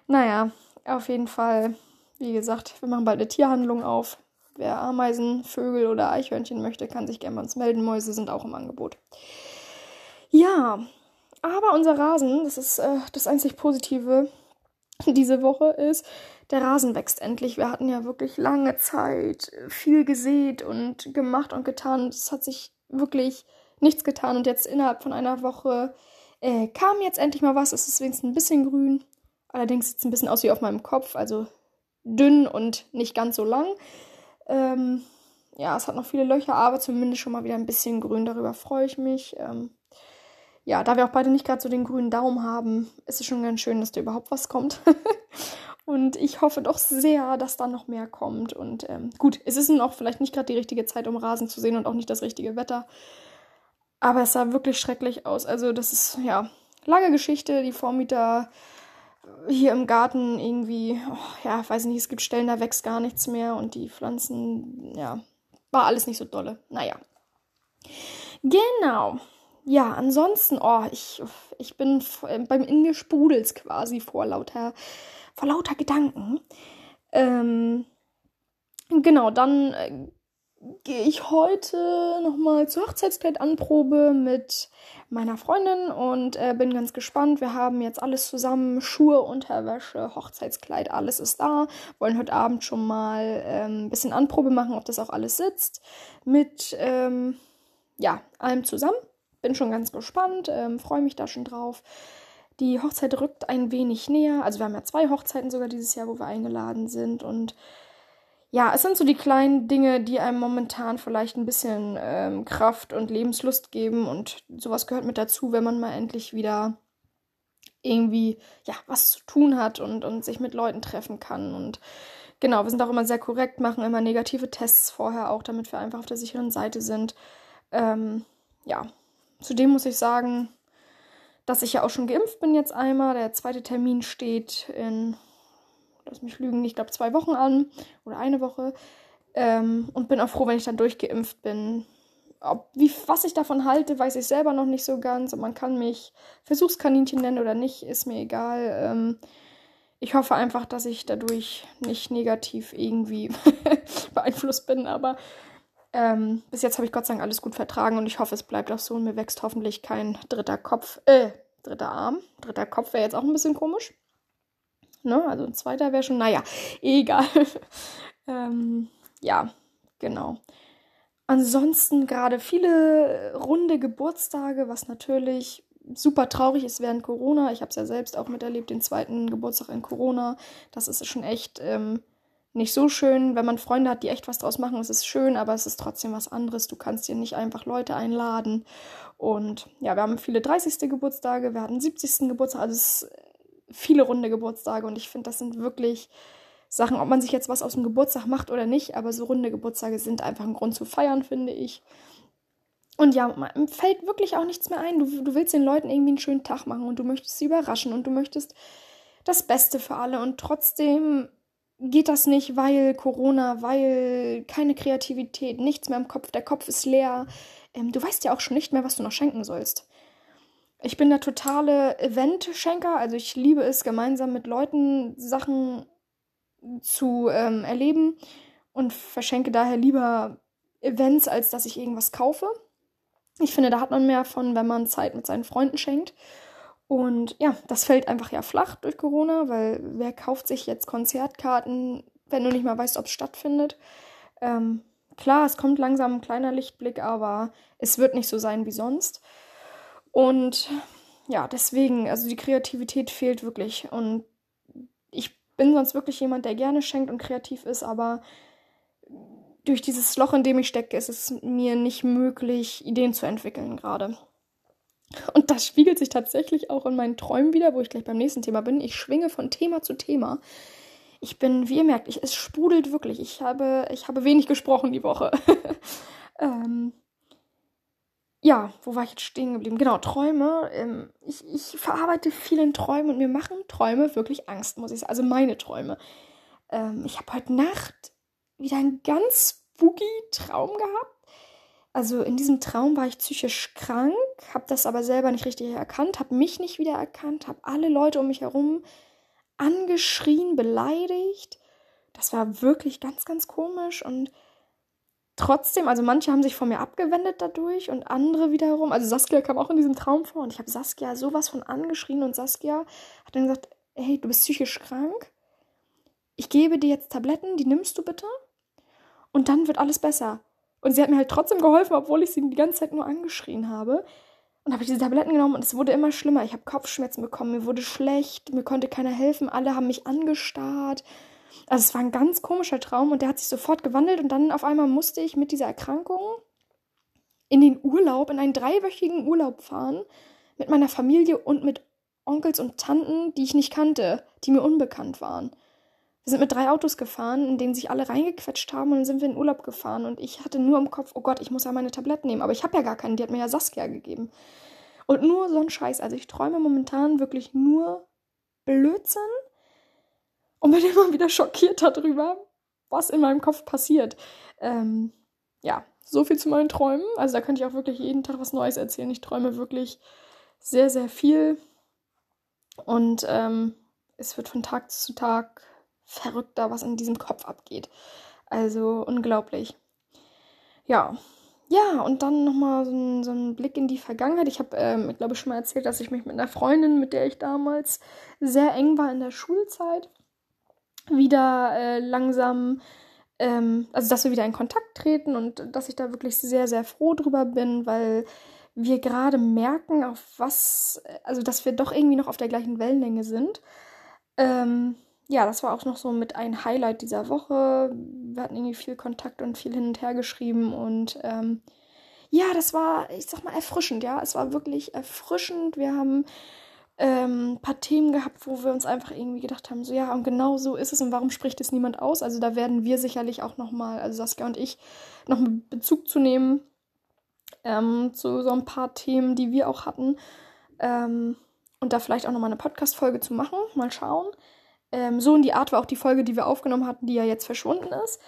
Naja, auf jeden Fall, wie gesagt, wir machen bald eine Tierhandlung auf. Wer Ameisen, Vögel oder Eichhörnchen möchte, kann sich gerne bei uns melden. Mäuse sind auch im Angebot. Ja, aber unser Rasen, das ist äh, das einzig Positive diese Woche, ist, der Rasen wächst endlich. Wir hatten ja wirklich lange Zeit viel gesät und gemacht und getan. Es hat sich wirklich nichts getan und jetzt innerhalb von einer Woche äh, kam jetzt endlich mal was. Es ist wenigstens ein bisschen grün. Allerdings sieht es ein bisschen aus wie auf meinem Kopf, also dünn und nicht ganz so lang. Ähm, ja, es hat noch viele Löcher, aber zumindest schon mal wieder ein bisschen grün. Darüber freue ich mich. Ähm, ja, da wir auch beide nicht gerade so den grünen Daumen haben, ist es schon ganz schön, dass da überhaupt was kommt. *laughs* und ich hoffe doch sehr, dass da noch mehr kommt. Und ähm, gut, es ist nun auch vielleicht nicht gerade die richtige Zeit, um Rasen zu sehen und auch nicht das richtige Wetter. Aber es sah wirklich schrecklich aus. Also, das ist, ja, lange Geschichte. Die Vormieter hier im Garten irgendwie, oh, ja, weiß nicht, es gibt Stellen, da wächst gar nichts mehr und die Pflanzen, ja, war alles nicht so dolle. Naja. Genau. Ja, ansonsten, oh, ich, ich bin beim In mir sprudels quasi vor lauter, vor lauter Gedanken. Ähm, genau, dann äh, gehe ich heute nochmal zur Hochzeitskleidanprobe mit meiner Freundin und äh, bin ganz gespannt. Wir haben jetzt alles zusammen, Schuhe, Unterwäsche, Hochzeitskleid, alles ist da. Wollen heute Abend schon mal ähm, ein bisschen Anprobe machen, ob das auch alles sitzt. Mit, ähm, ja, allem zusammen. Bin schon ganz gespannt, ähm, freue mich da schon drauf. Die Hochzeit rückt ein wenig näher. Also wir haben ja zwei Hochzeiten sogar dieses Jahr, wo wir eingeladen sind und ja, es sind so die kleinen Dinge, die einem momentan vielleicht ein bisschen ähm, Kraft und Lebenslust geben und sowas gehört mit dazu, wenn man mal endlich wieder irgendwie ja was zu tun hat und, und sich mit Leuten treffen kann und genau, wir sind auch immer sehr korrekt, machen immer negative Tests vorher auch, damit wir einfach auf der sicheren Seite sind. Ähm, ja, zudem muss ich sagen, dass ich ja auch schon geimpft bin jetzt einmal. Der zweite Termin steht in lass mich lügen, ich glaube zwei Wochen an oder eine Woche. Ähm, und bin auch froh, wenn ich dann durchgeimpft bin. Ob, wie, was ich davon halte, weiß ich selber noch nicht so ganz. Und man kann mich Versuchskaninchen nennen oder nicht, ist mir egal. Ähm, ich hoffe einfach, dass ich dadurch nicht negativ irgendwie *laughs* beeinflusst bin. Aber ähm, bis jetzt habe ich Gott sei Dank alles gut vertragen und ich hoffe, es bleibt auch so und mir wächst hoffentlich kein dritter Kopf, äh, dritter Arm. Dritter Kopf wäre jetzt auch ein bisschen komisch. Ne? Also ein zweiter wäre schon, naja, *laughs* egal. *laughs* ähm, ja, genau. Ansonsten gerade viele runde Geburtstage, was natürlich super traurig ist während Corona. Ich habe es ja selbst auch miterlebt, den zweiten Geburtstag in Corona. Das ist schon echt ähm, nicht so schön. Wenn man Freunde hat, die echt was draus machen, ist es schön, aber es ist trotzdem was anderes. Du kannst dir nicht einfach Leute einladen. Und ja, wir haben viele 30. Geburtstage, wir hatten 70. Geburtstag. Also viele runde Geburtstage und ich finde, das sind wirklich Sachen, ob man sich jetzt was aus dem Geburtstag macht oder nicht, aber so runde Geburtstage sind einfach ein Grund zu feiern, finde ich. Und ja, man fällt wirklich auch nichts mehr ein. Du, du willst den Leuten irgendwie einen schönen Tag machen und du möchtest sie überraschen und du möchtest das Beste für alle und trotzdem geht das nicht, weil Corona, weil keine Kreativität, nichts mehr im Kopf, der Kopf ist leer. Ähm, du weißt ja auch schon nicht mehr, was du noch schenken sollst. Ich bin der totale Event-Schenker, also ich liebe es, gemeinsam mit Leuten Sachen zu ähm, erleben und verschenke daher lieber Events, als dass ich irgendwas kaufe. Ich finde, da hat man mehr von, wenn man Zeit mit seinen Freunden schenkt. Und ja, das fällt einfach ja flach durch Corona, weil wer kauft sich jetzt Konzertkarten, wenn du nicht mal weißt, ob es stattfindet? Ähm, klar, es kommt langsam ein kleiner Lichtblick, aber es wird nicht so sein wie sonst. Und ja, deswegen, also die Kreativität fehlt wirklich. Und ich bin sonst wirklich jemand, der gerne schenkt und kreativ ist, aber durch dieses Loch, in dem ich stecke, ist es mir nicht möglich, Ideen zu entwickeln gerade. Und das spiegelt sich tatsächlich auch in meinen Träumen wieder, wo ich gleich beim nächsten Thema bin. Ich schwinge von Thema zu Thema. Ich bin, wie ihr merkt, ich, es sprudelt wirklich. Ich habe, ich habe wenig gesprochen die Woche. *laughs* ähm, ja, wo war ich jetzt stehen geblieben? Genau, Träume. Ähm, ich, ich verarbeite viel in Träumen und mir machen Träume wirklich Angst, muss ich sagen. Also meine Träume. Ähm, ich habe heute Nacht wieder einen ganz spooky Traum gehabt also in diesem Traum war ich psychisch krank, habe das aber selber nicht richtig erkannt, habe mich nicht wieder erkannt, habe alle Leute um mich herum angeschrien, beleidigt. Das war wirklich ganz, ganz komisch und trotzdem, also manche haben sich von mir abgewendet dadurch und andere wiederum, also Saskia kam auch in diesem Traum vor und ich habe Saskia sowas von angeschrien und Saskia hat dann gesagt, hey, du bist psychisch krank. Ich gebe dir jetzt Tabletten, die nimmst du bitte und dann wird alles besser. Und sie hat mir halt trotzdem geholfen, obwohl ich sie die ganze Zeit nur angeschrien habe. Und habe ich diese Tabletten genommen und es wurde immer schlimmer. Ich habe Kopfschmerzen bekommen, mir wurde schlecht, mir konnte keiner helfen, alle haben mich angestarrt. Also es war ein ganz komischer Traum und der hat sich sofort gewandelt und dann auf einmal musste ich mit dieser Erkrankung in den Urlaub, in einen dreiwöchigen Urlaub fahren mit meiner Familie und mit Onkels und Tanten, die ich nicht kannte, die mir unbekannt waren. Wir sind mit drei Autos gefahren, in denen sich alle reingequetscht haben und dann sind wir in Urlaub gefahren. Und ich hatte nur im Kopf, oh Gott, ich muss ja meine Tabletten nehmen. Aber ich habe ja gar keine, die hat mir ja Saskia gegeben. Und nur so ein Scheiß. Also ich träume momentan wirklich nur Blödsinn und bin *laughs* immer wieder schockiert darüber, was in meinem Kopf passiert. Ähm, ja, so viel zu meinen Träumen. Also da könnte ich auch wirklich jeden Tag was Neues erzählen. Ich träume wirklich sehr, sehr viel. Und ähm, es wird von Tag zu Tag verrückter, was in diesem Kopf abgeht. Also unglaublich. Ja. Ja, und dann nochmal so ein, so ein Blick in die Vergangenheit. Ich habe, ähm, ich glaube, schon mal erzählt, dass ich mich mit einer Freundin, mit der ich damals sehr eng war in der Schulzeit, wieder äh, langsam, ähm, also dass wir wieder in Kontakt treten und dass ich da wirklich sehr, sehr froh drüber bin, weil wir gerade merken, auf was, also dass wir doch irgendwie noch auf der gleichen Wellenlänge sind. Ähm, ja, das war auch noch so mit ein Highlight dieser Woche. Wir hatten irgendwie viel Kontakt und viel hin und her geschrieben und ähm, ja, das war, ich sag mal, erfrischend, ja. Es war wirklich erfrischend. Wir haben ähm, ein paar Themen gehabt, wo wir uns einfach irgendwie gedacht haben, so ja, und genau so ist es und warum spricht es niemand aus? Also da werden wir sicherlich auch nochmal, also Saskia und ich, noch Bezug zu nehmen ähm, zu so ein paar Themen, die wir auch hatten. Ähm, und da vielleicht auch nochmal eine Podcast-Folge zu machen. Mal schauen. Ähm, so in die Art war auch die Folge, die wir aufgenommen hatten, die ja jetzt verschwunden ist.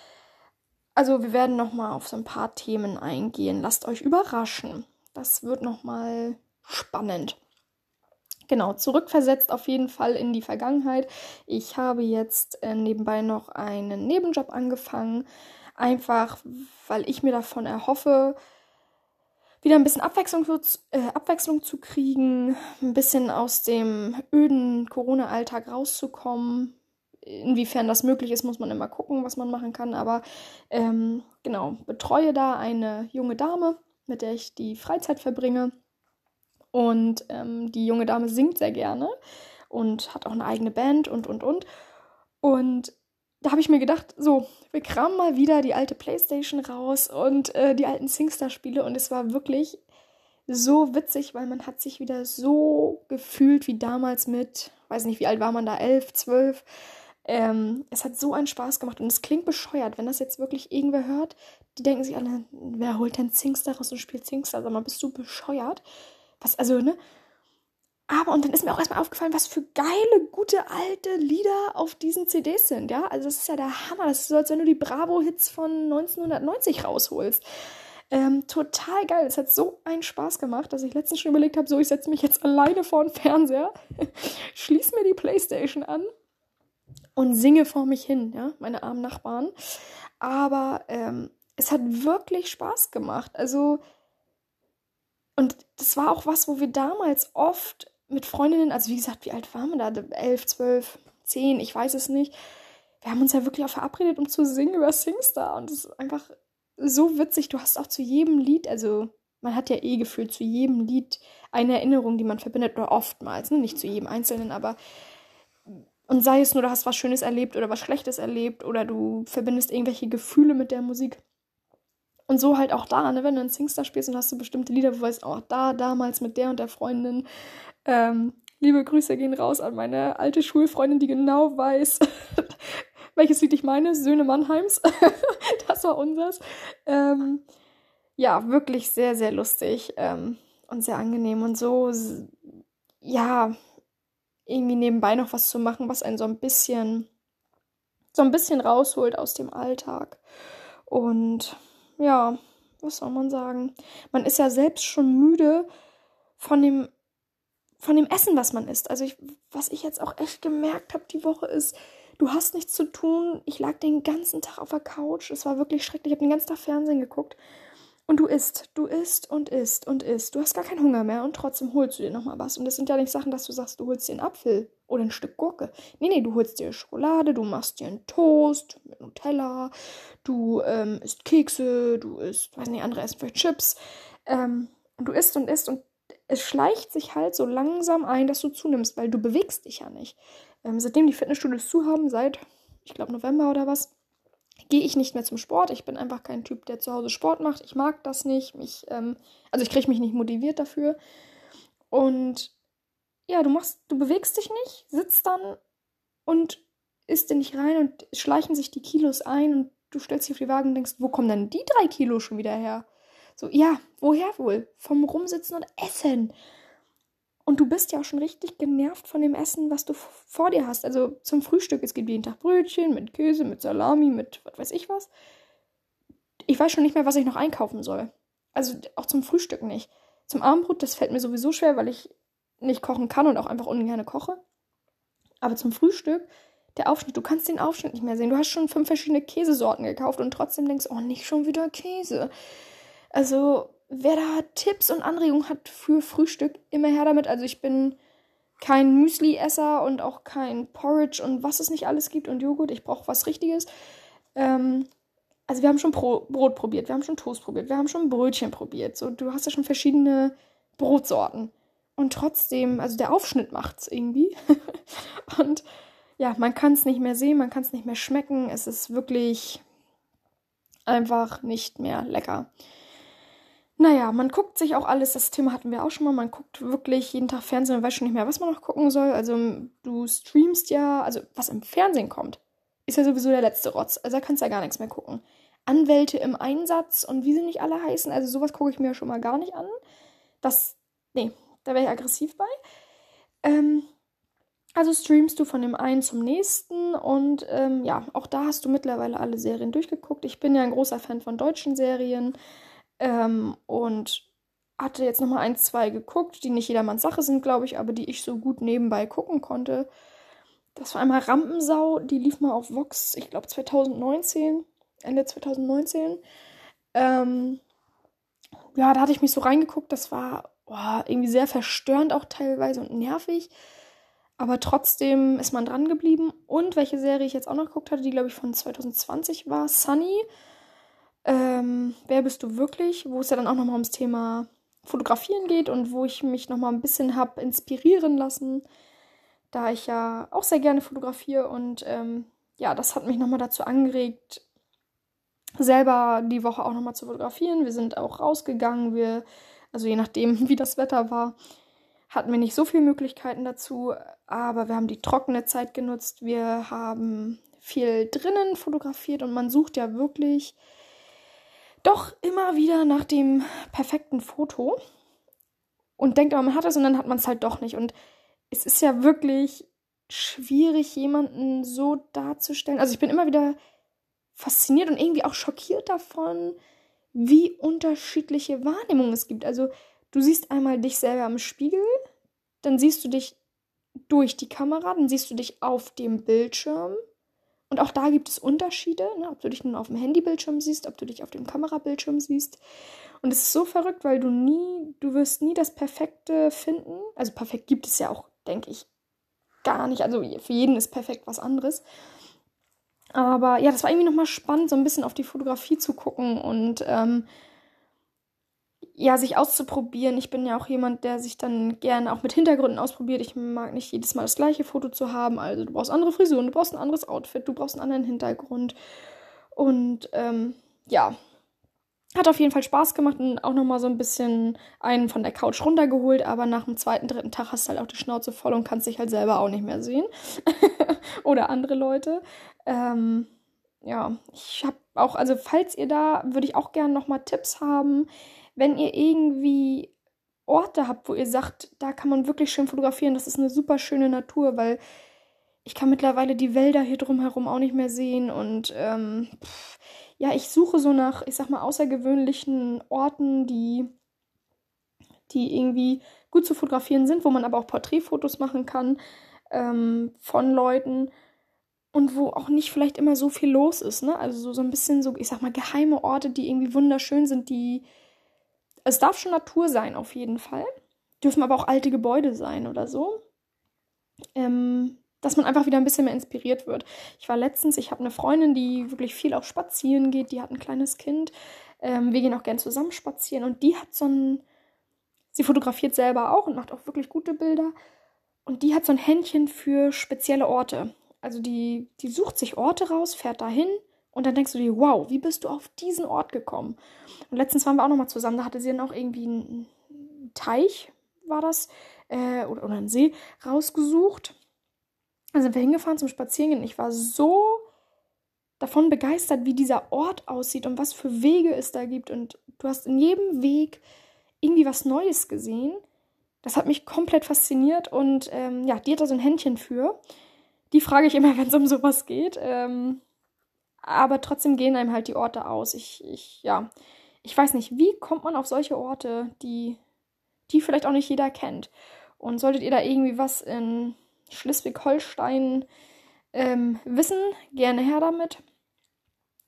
Also wir werden nochmal auf so ein paar Themen eingehen. Lasst euch überraschen. Das wird nochmal spannend. Genau, zurückversetzt auf jeden Fall in die Vergangenheit. Ich habe jetzt äh, nebenbei noch einen Nebenjob angefangen. Einfach, weil ich mir davon erhoffe, wieder ein bisschen Abwechslung, äh, Abwechslung zu kriegen, ein bisschen aus dem öden Corona-Alltag rauszukommen. Inwiefern das möglich ist, muss man immer gucken, was man machen kann. Aber ähm, genau, betreue da eine junge Dame, mit der ich die Freizeit verbringe. Und ähm, die junge Dame singt sehr gerne und hat auch eine eigene Band und, und, und. Und da habe ich mir gedacht, so, wir kramen mal wieder die alte Playstation raus und äh, die alten Singstar-Spiele und es war wirklich so witzig, weil man hat sich wieder so gefühlt wie damals mit, weiß nicht, wie alt war man da, elf, zwölf, Ähm, es hat so einen Spaß gemacht und es klingt bescheuert, wenn das jetzt wirklich irgendwer hört. Die denken sich alle, wer holt denn Singstar raus und spielt Singstar? Sag mal, bist du bescheuert? Was, also, ne? Aber, und dann ist mir auch erstmal aufgefallen, was für geile, gute, alte Lieder auf diesen CDs sind, ja? Also, das ist ja der Hammer. Das ist so, als wenn du die Bravo-Hits von 1990 rausholst. Ähm, total geil. Es hat so einen Spaß gemacht, dass ich letztens schon überlegt habe, so, ich setze mich jetzt alleine vor den Fernseher, *laughs* schließe mir die Playstation an und singe vor mich hin, ja, meine armen Nachbarn. Aber ähm, es hat wirklich Spaß gemacht. Also, und das war auch was, wo wir damals oft mit Freundinnen, also wie gesagt, wie alt waren wir da? Elf, zwölf, zehn, ich weiß es nicht. Wir haben uns ja wirklich auch verabredet, um zu singen über Singstar. Und es ist einfach so witzig. Du hast auch zu jedem Lied, also man hat ja eh gefühlt zu jedem Lied eine Erinnerung, die man verbindet, oder oftmals, ne? nicht zu jedem Einzelnen, aber und sei es nur, du hast was Schönes erlebt oder was Schlechtes erlebt oder du verbindest irgendwelche Gefühle mit der Musik. Und so halt auch da, ne, wenn du einen Singstar spielst und hast du bestimmte Lieder, wo du weißt, auch oh, da, damals mit der und der Freundin. Ähm, liebe Grüße gehen raus an meine alte Schulfreundin, die genau weiß, *laughs* welches Lied ich meine. Söhne Mannheims. *laughs* das war unseres. Ähm, ja, wirklich sehr, sehr lustig ähm, und sehr angenehm und so, ja, irgendwie nebenbei noch was zu machen, was einen so ein bisschen, so ein bisschen rausholt aus dem Alltag. Und ja, was soll man sagen? Man ist ja selbst schon müde von dem, von dem Essen, was man isst. Also ich, was ich jetzt auch echt gemerkt habe die Woche ist, du hast nichts zu tun. Ich lag den ganzen Tag auf der Couch. Es war wirklich schrecklich. Ich habe den ganzen Tag Fernsehen geguckt. Und du isst, du isst und isst und isst. Du hast gar keinen Hunger mehr und trotzdem holst du dir nochmal was. Und das sind ja nicht Sachen, dass du sagst, du holst dir einen Apfel oder ein Stück Gurke. Nee, nee, du holst dir Schokolade, du machst dir einen Toast mit Nutella, du ähm, isst Kekse, du isst, weiß nicht, andere essen vielleicht Chips. Ähm, und du isst und isst und es schleicht sich halt so langsam ein, dass du zunimmst, weil du bewegst dich ja nicht. Ähm, seitdem die Fitnessstudios zu haben, seit, ich glaube, November oder was, gehe ich nicht mehr zum Sport. Ich bin einfach kein Typ, der zu Hause Sport macht. Ich mag das nicht. Mich, ähm, also ich kriege mich nicht motiviert dafür. Und ja, du machst, du bewegst dich nicht, sitzt dann und isst in dich rein und schleichen sich die Kilos ein und du stellst dich auf die Waage und denkst, wo kommen denn die drei Kilo schon wieder her? So, ja, woher wohl? Vom Rumsitzen und Essen. Und du bist ja auch schon richtig genervt von dem Essen, was du vor dir hast. Also zum Frühstück, es gibt jeden Tag Brötchen mit Käse, mit Salami, mit was weiß ich was. Ich weiß schon nicht mehr, was ich noch einkaufen soll. Also auch zum Frühstück nicht. Zum Abendbrot, das fällt mir sowieso schwer, weil ich nicht kochen kann und auch einfach ungern koche. Aber zum Frühstück, der Aufschnitt, du kannst den Aufschnitt nicht mehr sehen. Du hast schon fünf verschiedene Käsesorten gekauft und trotzdem denkst, oh, nicht schon wieder Käse. Also, wer da Tipps und Anregungen hat für Frühstück, immer her damit. Also ich bin kein Müsli-Esser und auch kein Porridge und was es nicht alles gibt und Joghurt. Ich brauche was Richtiges. Ähm, also wir haben schon Brot probiert, wir haben schon Toast probiert, wir haben schon Brötchen probiert. So, du hast ja schon verschiedene Brotsorten. Und trotzdem, also der Aufschnitt macht's irgendwie. *laughs* und ja, man kann es nicht mehr sehen, man kann es nicht mehr schmecken. Es ist wirklich einfach nicht mehr lecker. Naja, man guckt sich auch alles, das Thema hatten wir auch schon mal, man guckt wirklich jeden Tag Fernsehen und weiß schon nicht mehr, was man noch gucken soll. Also du streamst ja, also was im Fernsehen kommt, ist ja sowieso der letzte Rotz. Also da kannst du ja gar nichts mehr gucken. Anwälte im Einsatz und wie sie nicht alle heißen, also sowas gucke ich mir ja schon mal gar nicht an. Das, nee, da wäre ich aggressiv bei. Ähm, also streamst du von dem einen zum nächsten und ähm, ja, auch da hast du mittlerweile alle Serien durchgeguckt. Ich bin ja ein großer Fan von deutschen Serien. Ähm, und hatte jetzt nochmal ein, zwei geguckt, die nicht jedermanns Sache sind, glaube ich, aber die ich so gut nebenbei gucken konnte. Das war einmal Rampensau, die lief mal auf Vox, ich glaube 2019, Ende 2019. Ähm, ja, da hatte ich mich so reingeguckt, das war oh, irgendwie sehr verstörend auch teilweise und nervig. Aber trotzdem ist man dran geblieben. Und welche Serie ich jetzt auch noch geguckt hatte, die glaube ich von 2020 war, Sunny ähm, Wer bist du wirklich? Wo es ja dann auch nochmal ums Thema Fotografieren geht und wo ich mich nochmal ein bisschen habe inspirieren lassen, da ich ja auch sehr gerne fotografiere und ähm, ja, das hat mich nochmal dazu angeregt, selber die Woche auch nochmal zu fotografieren. Wir sind auch rausgegangen, wir, also je nachdem, *laughs* wie das Wetter war, hatten wir nicht so viele Möglichkeiten dazu, aber wir haben die trockene Zeit genutzt. Wir haben viel drinnen fotografiert und man sucht ja wirklich doch immer wieder nach dem perfekten Foto und denkt aber, man hat es und dann hat man es halt doch nicht. Und es ist ja wirklich schwierig, jemanden so darzustellen. Also ich bin immer wieder fasziniert und irgendwie auch schockiert davon, wie unterschiedliche Wahrnehmungen es gibt. Also du siehst einmal dich selber im Spiegel, dann siehst du dich durch die Kamera, dann siehst du dich auf dem Bildschirm. Und auch da gibt es Unterschiede, ne? ob du dich nun auf dem Handybildschirm siehst, ob du dich auf dem Kamerabildschirm siehst. Und es ist so verrückt, weil du nie, du wirst nie das Perfekte finden. Also perfekt gibt es ja auch, denke ich, gar nicht. Also für jeden ist perfekt was anderes. Aber ja, das war irgendwie nochmal spannend, so ein bisschen auf die Fotografie zu gucken und ähm, ja, sich auszuprobieren. Ich bin ja auch jemand, der sich dann gerne auch mit Hintergründen ausprobiert. Ich mag nicht jedes Mal das gleiche Foto zu haben. Also du brauchst andere Frisuren, du brauchst ein anderes Outfit, du brauchst einen anderen Hintergrund. Und ähm, ja, hat auf jeden Fall Spaß gemacht und auch nochmal so ein bisschen einen von der Couch runtergeholt, aber nach dem zweiten, dritten Tag hast du halt auch die Schnauze voll und kannst dich halt selber auch nicht mehr sehen. *laughs* Oder andere Leute. Ähm, ja, ich habe auch, also falls ihr da, würde ich auch gerne nochmal Tipps haben, wenn ihr irgendwie Orte habt, wo ihr sagt, da kann man wirklich schön fotografieren, das ist eine super schöne Natur, weil ich kann mittlerweile die Wälder hier drumherum auch nicht mehr sehen und ähm, pff, ja, ich suche so nach, ich sag mal, außergewöhnlichen Orten, die, die irgendwie gut zu fotografieren sind, wo man aber auch Porträtfotos machen kann ähm, von Leuten und wo auch nicht vielleicht immer so viel los ist, ne? Also so, so ein bisschen so, ich sag mal, geheime Orte, die irgendwie wunderschön sind, die. Es darf schon Natur sein, auf jeden Fall. Dürfen aber auch alte Gebäude sein oder so. Ähm, dass man einfach wieder ein bisschen mehr inspiriert wird. Ich war letztens, ich habe eine Freundin, die wirklich viel auch spazieren geht, die hat ein kleines Kind. Ähm, wir gehen auch gern zusammen spazieren und die hat so ein, sie fotografiert selber auch und macht auch wirklich gute Bilder. Und die hat so ein Händchen für spezielle Orte. Also die, die sucht sich Orte raus, fährt dahin und dann denkst du dir, wow, wie bist du auf diesen Ort gekommen? Und letztens waren wir auch nochmal zusammen, da hatte sie dann auch irgendwie einen Teich, war das, äh, oder, oder einen See rausgesucht dann sind wir hingefahren zum Spazierengehen. Ich war so davon begeistert, wie dieser Ort aussieht und was für Wege es da gibt. Und du hast in jedem Weg irgendwie was Neues gesehen. Das hat mich komplett fasziniert und ähm, ja, die hat da so ein Händchen für. Die frage ich immer, *laughs* wenn es um sowas geht. Ähm, aber trotzdem gehen einem halt die Orte aus. Ich, ich, ja, ich weiß nicht, wie kommt man auf solche Orte, die, die vielleicht auch nicht jeder kennt. Und solltet ihr da irgendwie was in Schleswig-Holstein ähm, wissen, gerne her damit.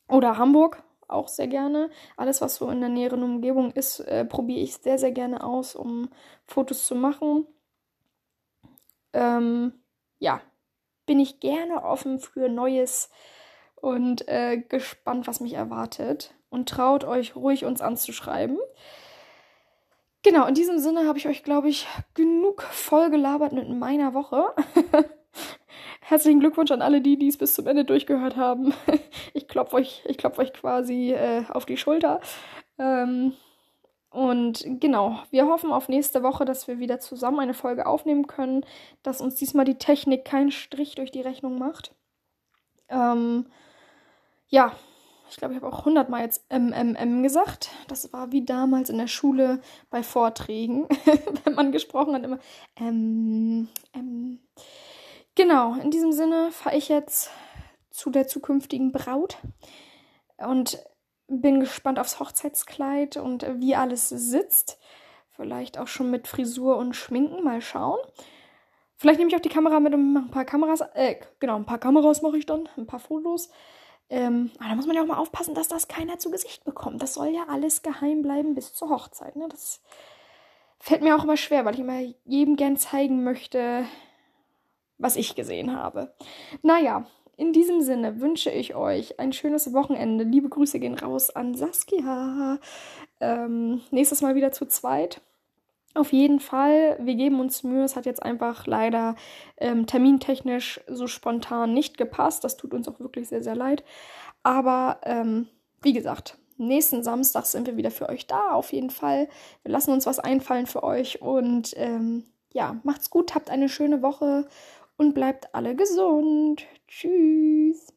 Oder Hamburg, auch sehr gerne. Alles, was so in der näheren Umgebung ist, äh, probiere ich sehr, sehr gerne aus, um Fotos zu machen. Ähm, ja, bin ich gerne offen für Neues und äh, gespannt, was mich erwartet. Und traut euch ruhig, uns anzuschreiben. Genau, in diesem Sinne habe ich euch, glaube ich, genug voll gelabert mit meiner Woche. *laughs* Herzlichen Glückwunsch an alle die, die es bis zum Ende durchgehört haben. *laughs* Ich klopfe euch, klopf euch quasi äh, auf die Schulter. Ähm, und genau, wir hoffen auf nächste Woche, dass wir wieder zusammen eine Folge aufnehmen können, dass uns diesmal die Technik keinen Strich durch die Rechnung macht. Ähm, ja, ich glaube, ich habe auch hundertmal jetzt MMM gesagt. Das war wie damals in der Schule bei Vorträgen, *laughs* wenn man gesprochen hat, immer ähm, ähm. Genau, in diesem Sinne fahre ich jetzt zu der zukünftigen Braut und bin gespannt aufs Hochzeitskleid und wie alles sitzt. Vielleicht auch schon mit Frisur und Schminken, mal schauen. Vielleicht nehme ich auch die Kamera mit und mache ein paar Kameras. Äh, genau, ein paar Kameras mache ich dann, ein paar Fotos. Ähm, aber da muss man ja auch mal aufpassen, dass das keiner zu Gesicht bekommt. Das soll ja alles geheim bleiben bis zur Hochzeit. Ne? Das fällt mir auch immer schwer, weil ich immer jedem gern zeigen möchte, was ich gesehen habe. Naja, in diesem Sinne wünsche ich euch ein schönes Wochenende. Liebe Grüße gehen raus an Saskia. Ähm, nächstes Mal wieder zu zweit. Auf jeden Fall, wir geben uns Mühe. Es hat jetzt einfach leider ähm, termintechnisch so spontan nicht gepasst. Das tut uns auch wirklich sehr, sehr leid. Aber ähm, wie gesagt, nächsten Samstag sind wir wieder für euch da, auf jeden Fall. Wir lassen uns was einfallen für euch und ähm, ja, macht's gut, habt eine schöne Woche und bleibt alle gesund. Tschüss.